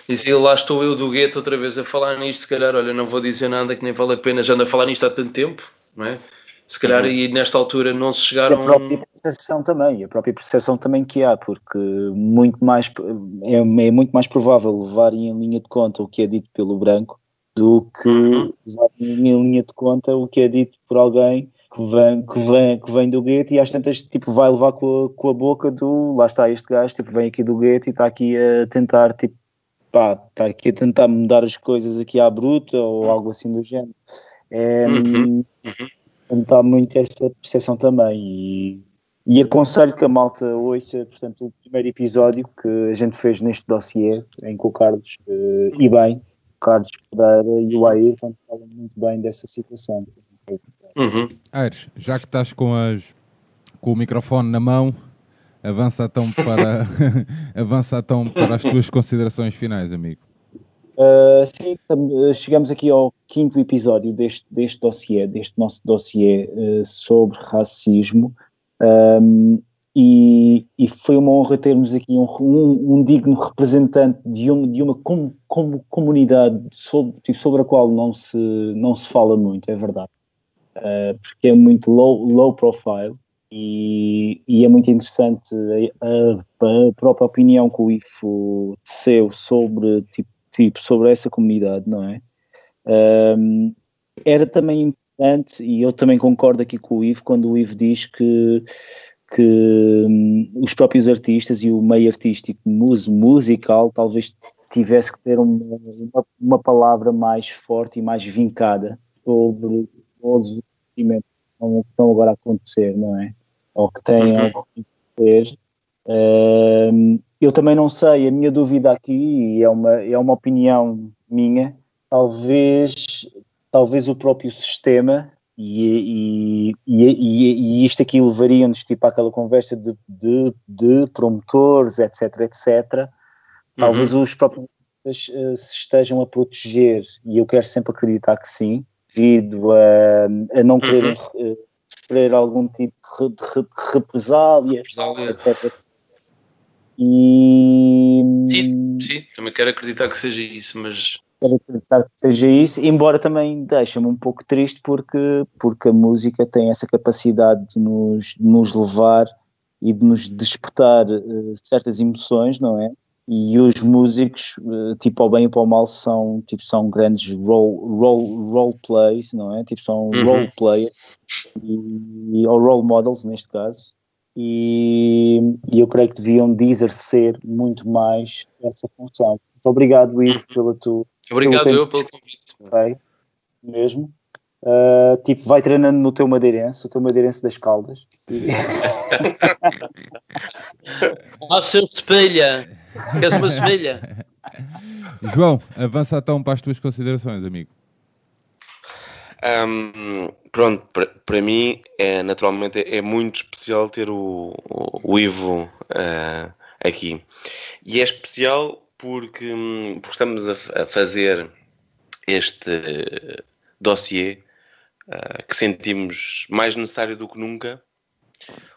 Speaker 4: E se lá estou eu do gueto outra vez a falar nisto, se calhar, olha, não vou dizer nada que nem vale a pena, já ando a falar nisto há tanto tempo, não é? Se calhar e nesta altura não se
Speaker 6: E
Speaker 4: chegaram
Speaker 6: a própria percepção também, a própria percepção também que há, porque muito mais, é, é muito mais provável levarem em linha de conta o que é dito pelo branco do que
Speaker 4: Uhum.
Speaker 6: levarem em linha de conta o que é dito por alguém que vem, que vem, que vem do gueto e às tantas tipo, vai levar com a, com a boca do lá está este gajo, tipo, vem aqui do gueto e está aqui a tentar tipo, pá, está aqui a tentar mudar as coisas aqui à bruta ou algo assim do género. É,
Speaker 4: Uhum.
Speaker 6: Dá muito essa percepção também e, e aconselho que a malta ouça, portanto, o primeiro episódio que a gente fez neste dossiê, em que o Carlos, eh, e bem, o Carlos Pereira e o Ayrton falam muito bem dessa situação.
Speaker 4: Uhum.
Speaker 1: Aires, já que estás com, as, com o microfone na mão, avança então para, avança então para as tuas considerações finais, amigo.
Speaker 6: Uh, sim, uh, chegamos aqui ao quinto episódio deste, deste dossiê, deste nosso dossiê uh, sobre racismo. Um, e, e foi uma honra termos aqui um, um, um digno representante de, um, de uma com, com- comunidade sobre, tipo, sobre a qual não se, não se fala muito, é verdade. Uh, porque é muito low, low profile e, e é muito interessante a, a- a própria opinião que o IFO teceu sobre, tipo, tipo, sobre essa comunidade, não é? Um, era também importante, e eu também concordo aqui com o Ivo, quando o Ivo diz que, que hum, os próprios artistas e o meio artístico mus- musical talvez tivesse que ter uma, uma, uma palavra mais forte e mais vincada sobre todos os estão, que estão agora a acontecer, não é? Ou que têm
Speaker 4: Uhum.
Speaker 6: a acontecer. Eu também não sei, a minha dúvida aqui, e é uma, é uma opinião minha, talvez, talvez o próprio sistema, e, e, e, e, isto aqui levaria-nos tipo àquela conversa de, de, de promotores, etc, etc, talvez os próprios eh, se estejam a proteger, e eu quero sempre acreditar que sim, devido a, a não quererem eh, sofrer algum tipo de, re- de re- de represália,
Speaker 4: Represália.
Speaker 6: etc. E
Speaker 4: Sim, sim, também quero acreditar que seja isso, mas
Speaker 6: quero acreditar que seja isso, embora também deixa-me um pouco triste porque, porque a música tem essa capacidade de nos, de nos levar e de nos despertar eh, certas emoções, não é? E os músicos, eh, tipo ao bem e para o mal, são, tipo, são grandes role, role, role plays, não é? Tipo, são
Speaker 4: Uhum.
Speaker 6: role players, e, ou role models neste caso, e, e eu creio que deviam de exercer muito mais essa função. Muito obrigado, Ivo, pela tua,
Speaker 4: obrigado
Speaker 6: tenho-
Speaker 4: eu pelo convite.
Speaker 6: ok? Mesmo. Uh, tipo, vai treinando no teu madeirense, o teu madeirense das caldas.
Speaker 4: Ó, seu espelha! Queres uma espelha?
Speaker 1: João, avança então para as tuas considerações, amigo.
Speaker 5: Hum, pronto, para- mim, é, naturalmente, é, é muito especial ter o, o, o Ivo ah, aqui. E é especial porque, hum, porque estamos a, a fazer este dossiê ah, que sentimos mais necessário do que nunca,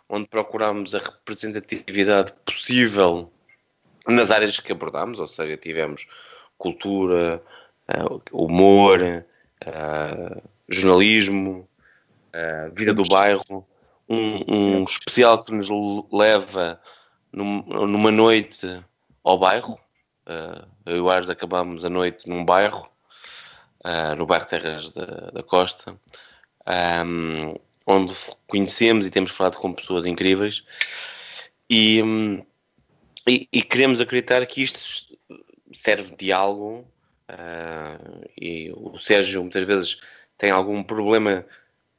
Speaker 5: onde procuramos a representatividade possível nas áreas que abordamos, ou seja, tivemos cultura, ah, humor, ah, jornalismo, ah, vida do bairro, um, um especial que nos leva num- numa noite ao bairro. Ah, eu e o Ares acabámos a noite num bairro, ah, no bairro Terras da, da Costa, ahm, onde conhecemos e temos falado com pessoas incríveis. E, hum, e, e queremos acreditar que isto serve de algo. ah, e o Sérgio muitas vezes tem algum problema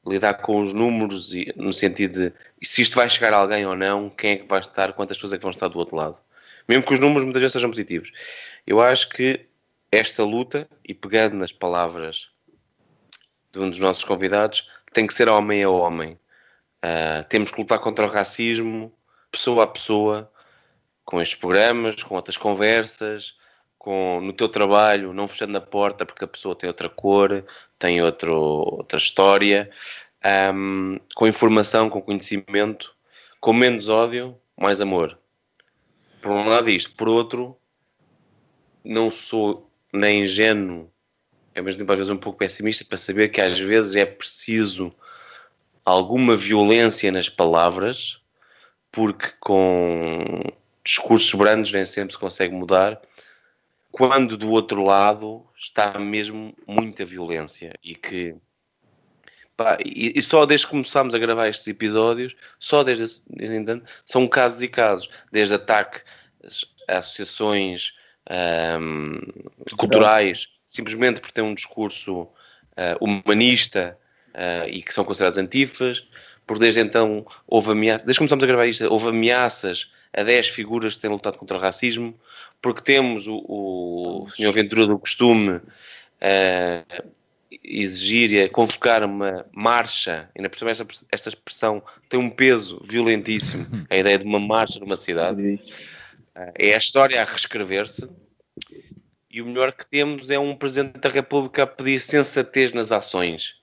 Speaker 5: lidar com os números e, no sentido de se isto vai chegar a alguém ou não, quem é que vai estar, quantas pessoas é que vão estar do outro lado. Mesmo que os números muitas vezes sejam positivos. Eu acho que esta luta, e pegando nas palavras de um dos nossos convidados, tem que ser homem a homem. Ah, temos que lutar contra o racismo, pessoa a pessoa, com estes programas, com outras conversas, com no teu trabalho, não fechando a porta porque a pessoa tem outra cor, tem outro, outra história, ahm, com informação, com conhecimento, com menos ódio, mais amor. Por um lado isto, por outro, não sou nem ingênuo, ao mesmo tempo às vezes um pouco pessimista para saber que às vezes é preciso alguma violência nas palavras, porque com discursos brandos nem sempre se consegue mudar, quando do outro lado está mesmo muita violência e que pá, e, e só desde que começámos a gravar estes episódios, só desde, desde então, são casos e casos, desde ataques a associações ahm, culturais, simplesmente por ter um discurso ah, humanista ah, e que são considerados antifas, porque desde então houve ameaças, desde que começamos a gravar isto, houve ameaças a 10 figuras que têm lutado contra o racismo, porque temos o, o Sr. Ventura do costume ah, exigir e a convocar uma marcha, ainda por cima esta, esta expressão tem um peso violentíssimo, a ideia de uma marcha numa cidade. Ah, É a história a reescrever-se. E o melhor que temos é um Presidente da República a pedir sensatez nas ações.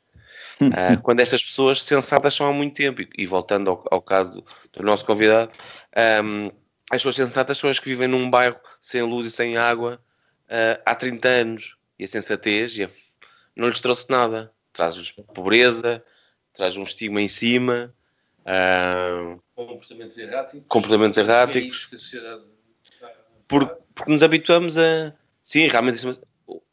Speaker 5: Ah, quando estas pessoas sensatas são há muito tempo. E, e voltando ao, ao caso do, nosso convidado, ahm, as pessoas sensatas são as que vivem num bairro sem luz e sem água ah, há 30 anos. E a sensatez e a- não lhes trouxe nada. Traz-lhes pobreza, traz um estigma em cima, ah,
Speaker 4: Comportamentos erráticos.
Speaker 5: comportamentos erráticos.
Speaker 4: a sociedade
Speaker 5: Por- porque nos habituamos a. Sim, realmente.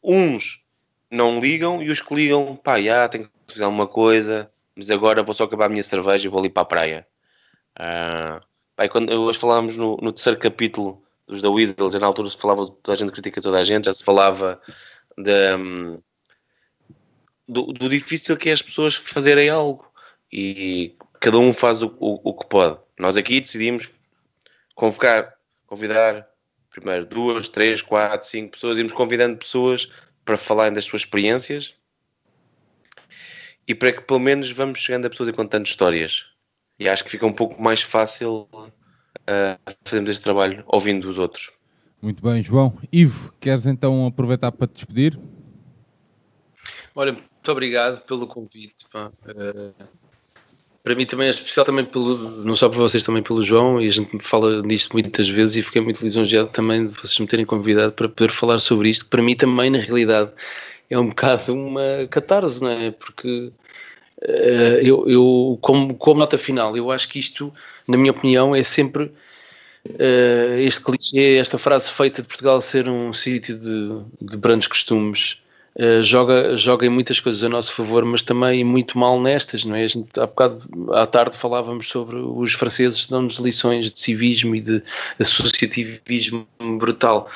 Speaker 5: Uns não ligam e os que ligam, pá, já tenho que fazer alguma coisa, mas agora vou só acabar a minha cerveja e vou ali para a praia. E quando, hoje falávamos no, no terceiro capítulo dos da Weasel, já na altura se falava toda a gente critica toda a gente, já se falava de, hum, do, do difícil que é as pessoas fazerem algo e cada um faz o, o, o que pode. Nós aqui decidimos convocar, convidar primeiro duas, três, quatro, cinco pessoas, irmos convidando pessoas para falarem das suas experiências e para que pelo menos vamos chegando a pessoas e contando histórias. E acho que fica um pouco mais fácil uh, fazermos este trabalho ouvindo os outros.
Speaker 1: Muito bem, João. Ivo, queres então aproveitar para te despedir?
Speaker 4: Olha, muito obrigado pelo convite. pá. Eh, para mim também é especial, também pelo, não só para vocês, também pelo João, e a gente fala disto muitas vezes e fiquei muito lisonjeado também de vocês me terem convidado para poder falar sobre isto, que para mim também, na realidade, é um bocado uma catarse, não é? Porque eh, eu, eu como, como nota final, eu acho que isto, na minha opinião, é sempre eh, este clichê, esta frase feita de Portugal ser um sítio de, de brandos costumes, eh, joga, joga em muitas coisas a nosso favor, mas também muito mal nestas, não é? A gente, há bocado, à tarde, falávamos sobre os franceses dão-nos lições de civismo e de associativismo brutal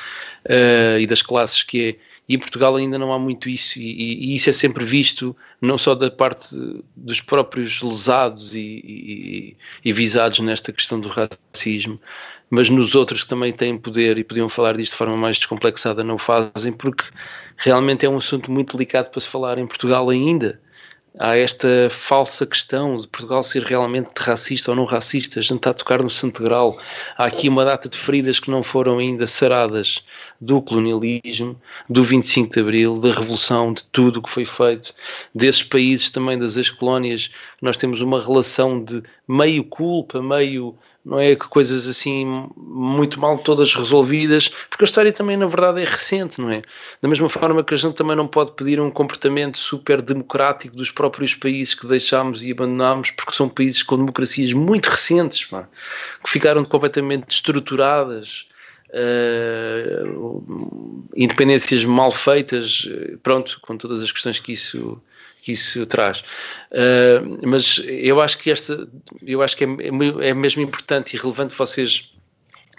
Speaker 4: eh, e das classes que é. E em Portugal ainda não há muito isso, e, e- isso é sempre visto não só da parte dos próprios lesados e, e- e visados nesta questão do racismo, mas nos outros que também têm poder e podiam falar disto de forma mais descomplexada não o fazem, porque realmente é um assunto muito delicado para se falar em Portugal ainda. Há esta falsa questão de Portugal ser realmente racista ou não racista, a gente está a tocar no santo grau. Há aqui uma data de feridas que não foram ainda saradas do colonialismo, do 25 de Abril, da Revolução, de tudo o que foi feito, desses países também das ex-colónias, nós temos uma relação de meio culpa, meio não é que coisas assim muito mal todas resolvidas, porque a história também na verdade é recente, não é? Da mesma forma que a gente também não pode pedir um comportamento super democrático dos próprios países que deixámos e abandonámos, porque são países com democracias muito recentes, pá, que ficaram completamente estruturadas, eh, independências mal feitas, eh, pronto, com todas as questões que isso que isso traz. Uh, mas eu acho que esta, eu acho que é, é mesmo importante e relevante vocês,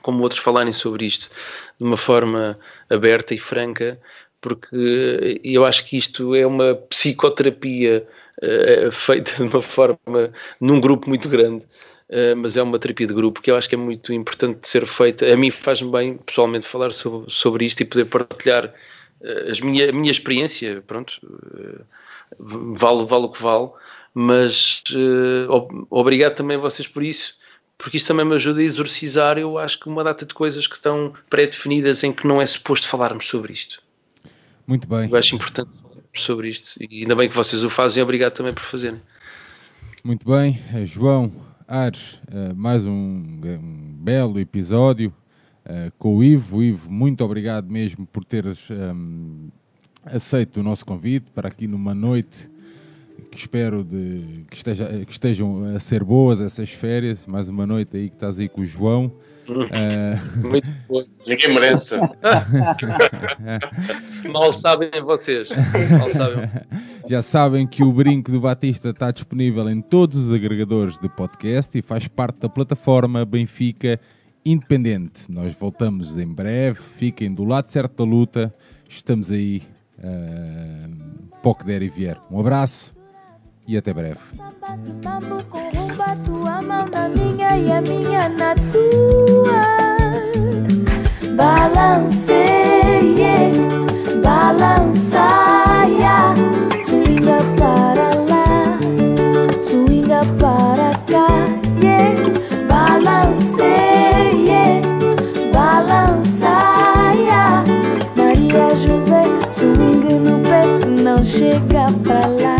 Speaker 4: como outros, falarem sobre isto de uma forma aberta e franca, porque eu acho que isto é uma psicoterapia uh, feita de uma forma num grupo muito grande. Uh, mas é uma terapia de grupo que eu acho que é muito importante de ser feita. A mim faz-me bem, pessoalmente, falar sobre, sobre isto e poder partilhar uh, as minha, a minha experiência. Pronto, vale, vale o que vale, mas obrigado também a vocês por isso, porque isso também me ajuda a exorcizar, eu acho que uma data de coisas que estão pré-definidas em que não é suposto falarmos sobre isto.
Speaker 1: Muito bem.
Speaker 4: Eu acho importante falarmos sobre isto, e ainda bem que vocês o fazem, obrigado também por fazerem.
Speaker 1: Muito bem, João Ares, uh, mais um, um, belo episódio uh, com o Ivo. Ivo, muito obrigado mesmo por teres um, aceito o nosso convite para aqui numa noite que espero de, que, esteja, que estejam a ser boas essas férias. Mais uma noite aí que estás aí com o João.
Speaker 4: Uh... Muito bom.
Speaker 5: Ninguém merece.
Speaker 4: Mal sabem vocês. Mal sabem.
Speaker 1: Já sabem que o Brinco do Batista está disponível em todos os agregadores de podcast e faz parte da plataforma Benfica Independente. Nós voltamos em breve. Fiquem do lado certo da luta. Estamos aí uh, para o que der e vier. Um abraço e até breve.
Speaker 7: Samba, mambo, corumba, tua mama e a minha na tua. Balanceie, yeah. balançaia, swinga para lá, swinga para cá, yeah. balanceie, yeah. balançaia, Maria José, swing no pé se não chega para lá.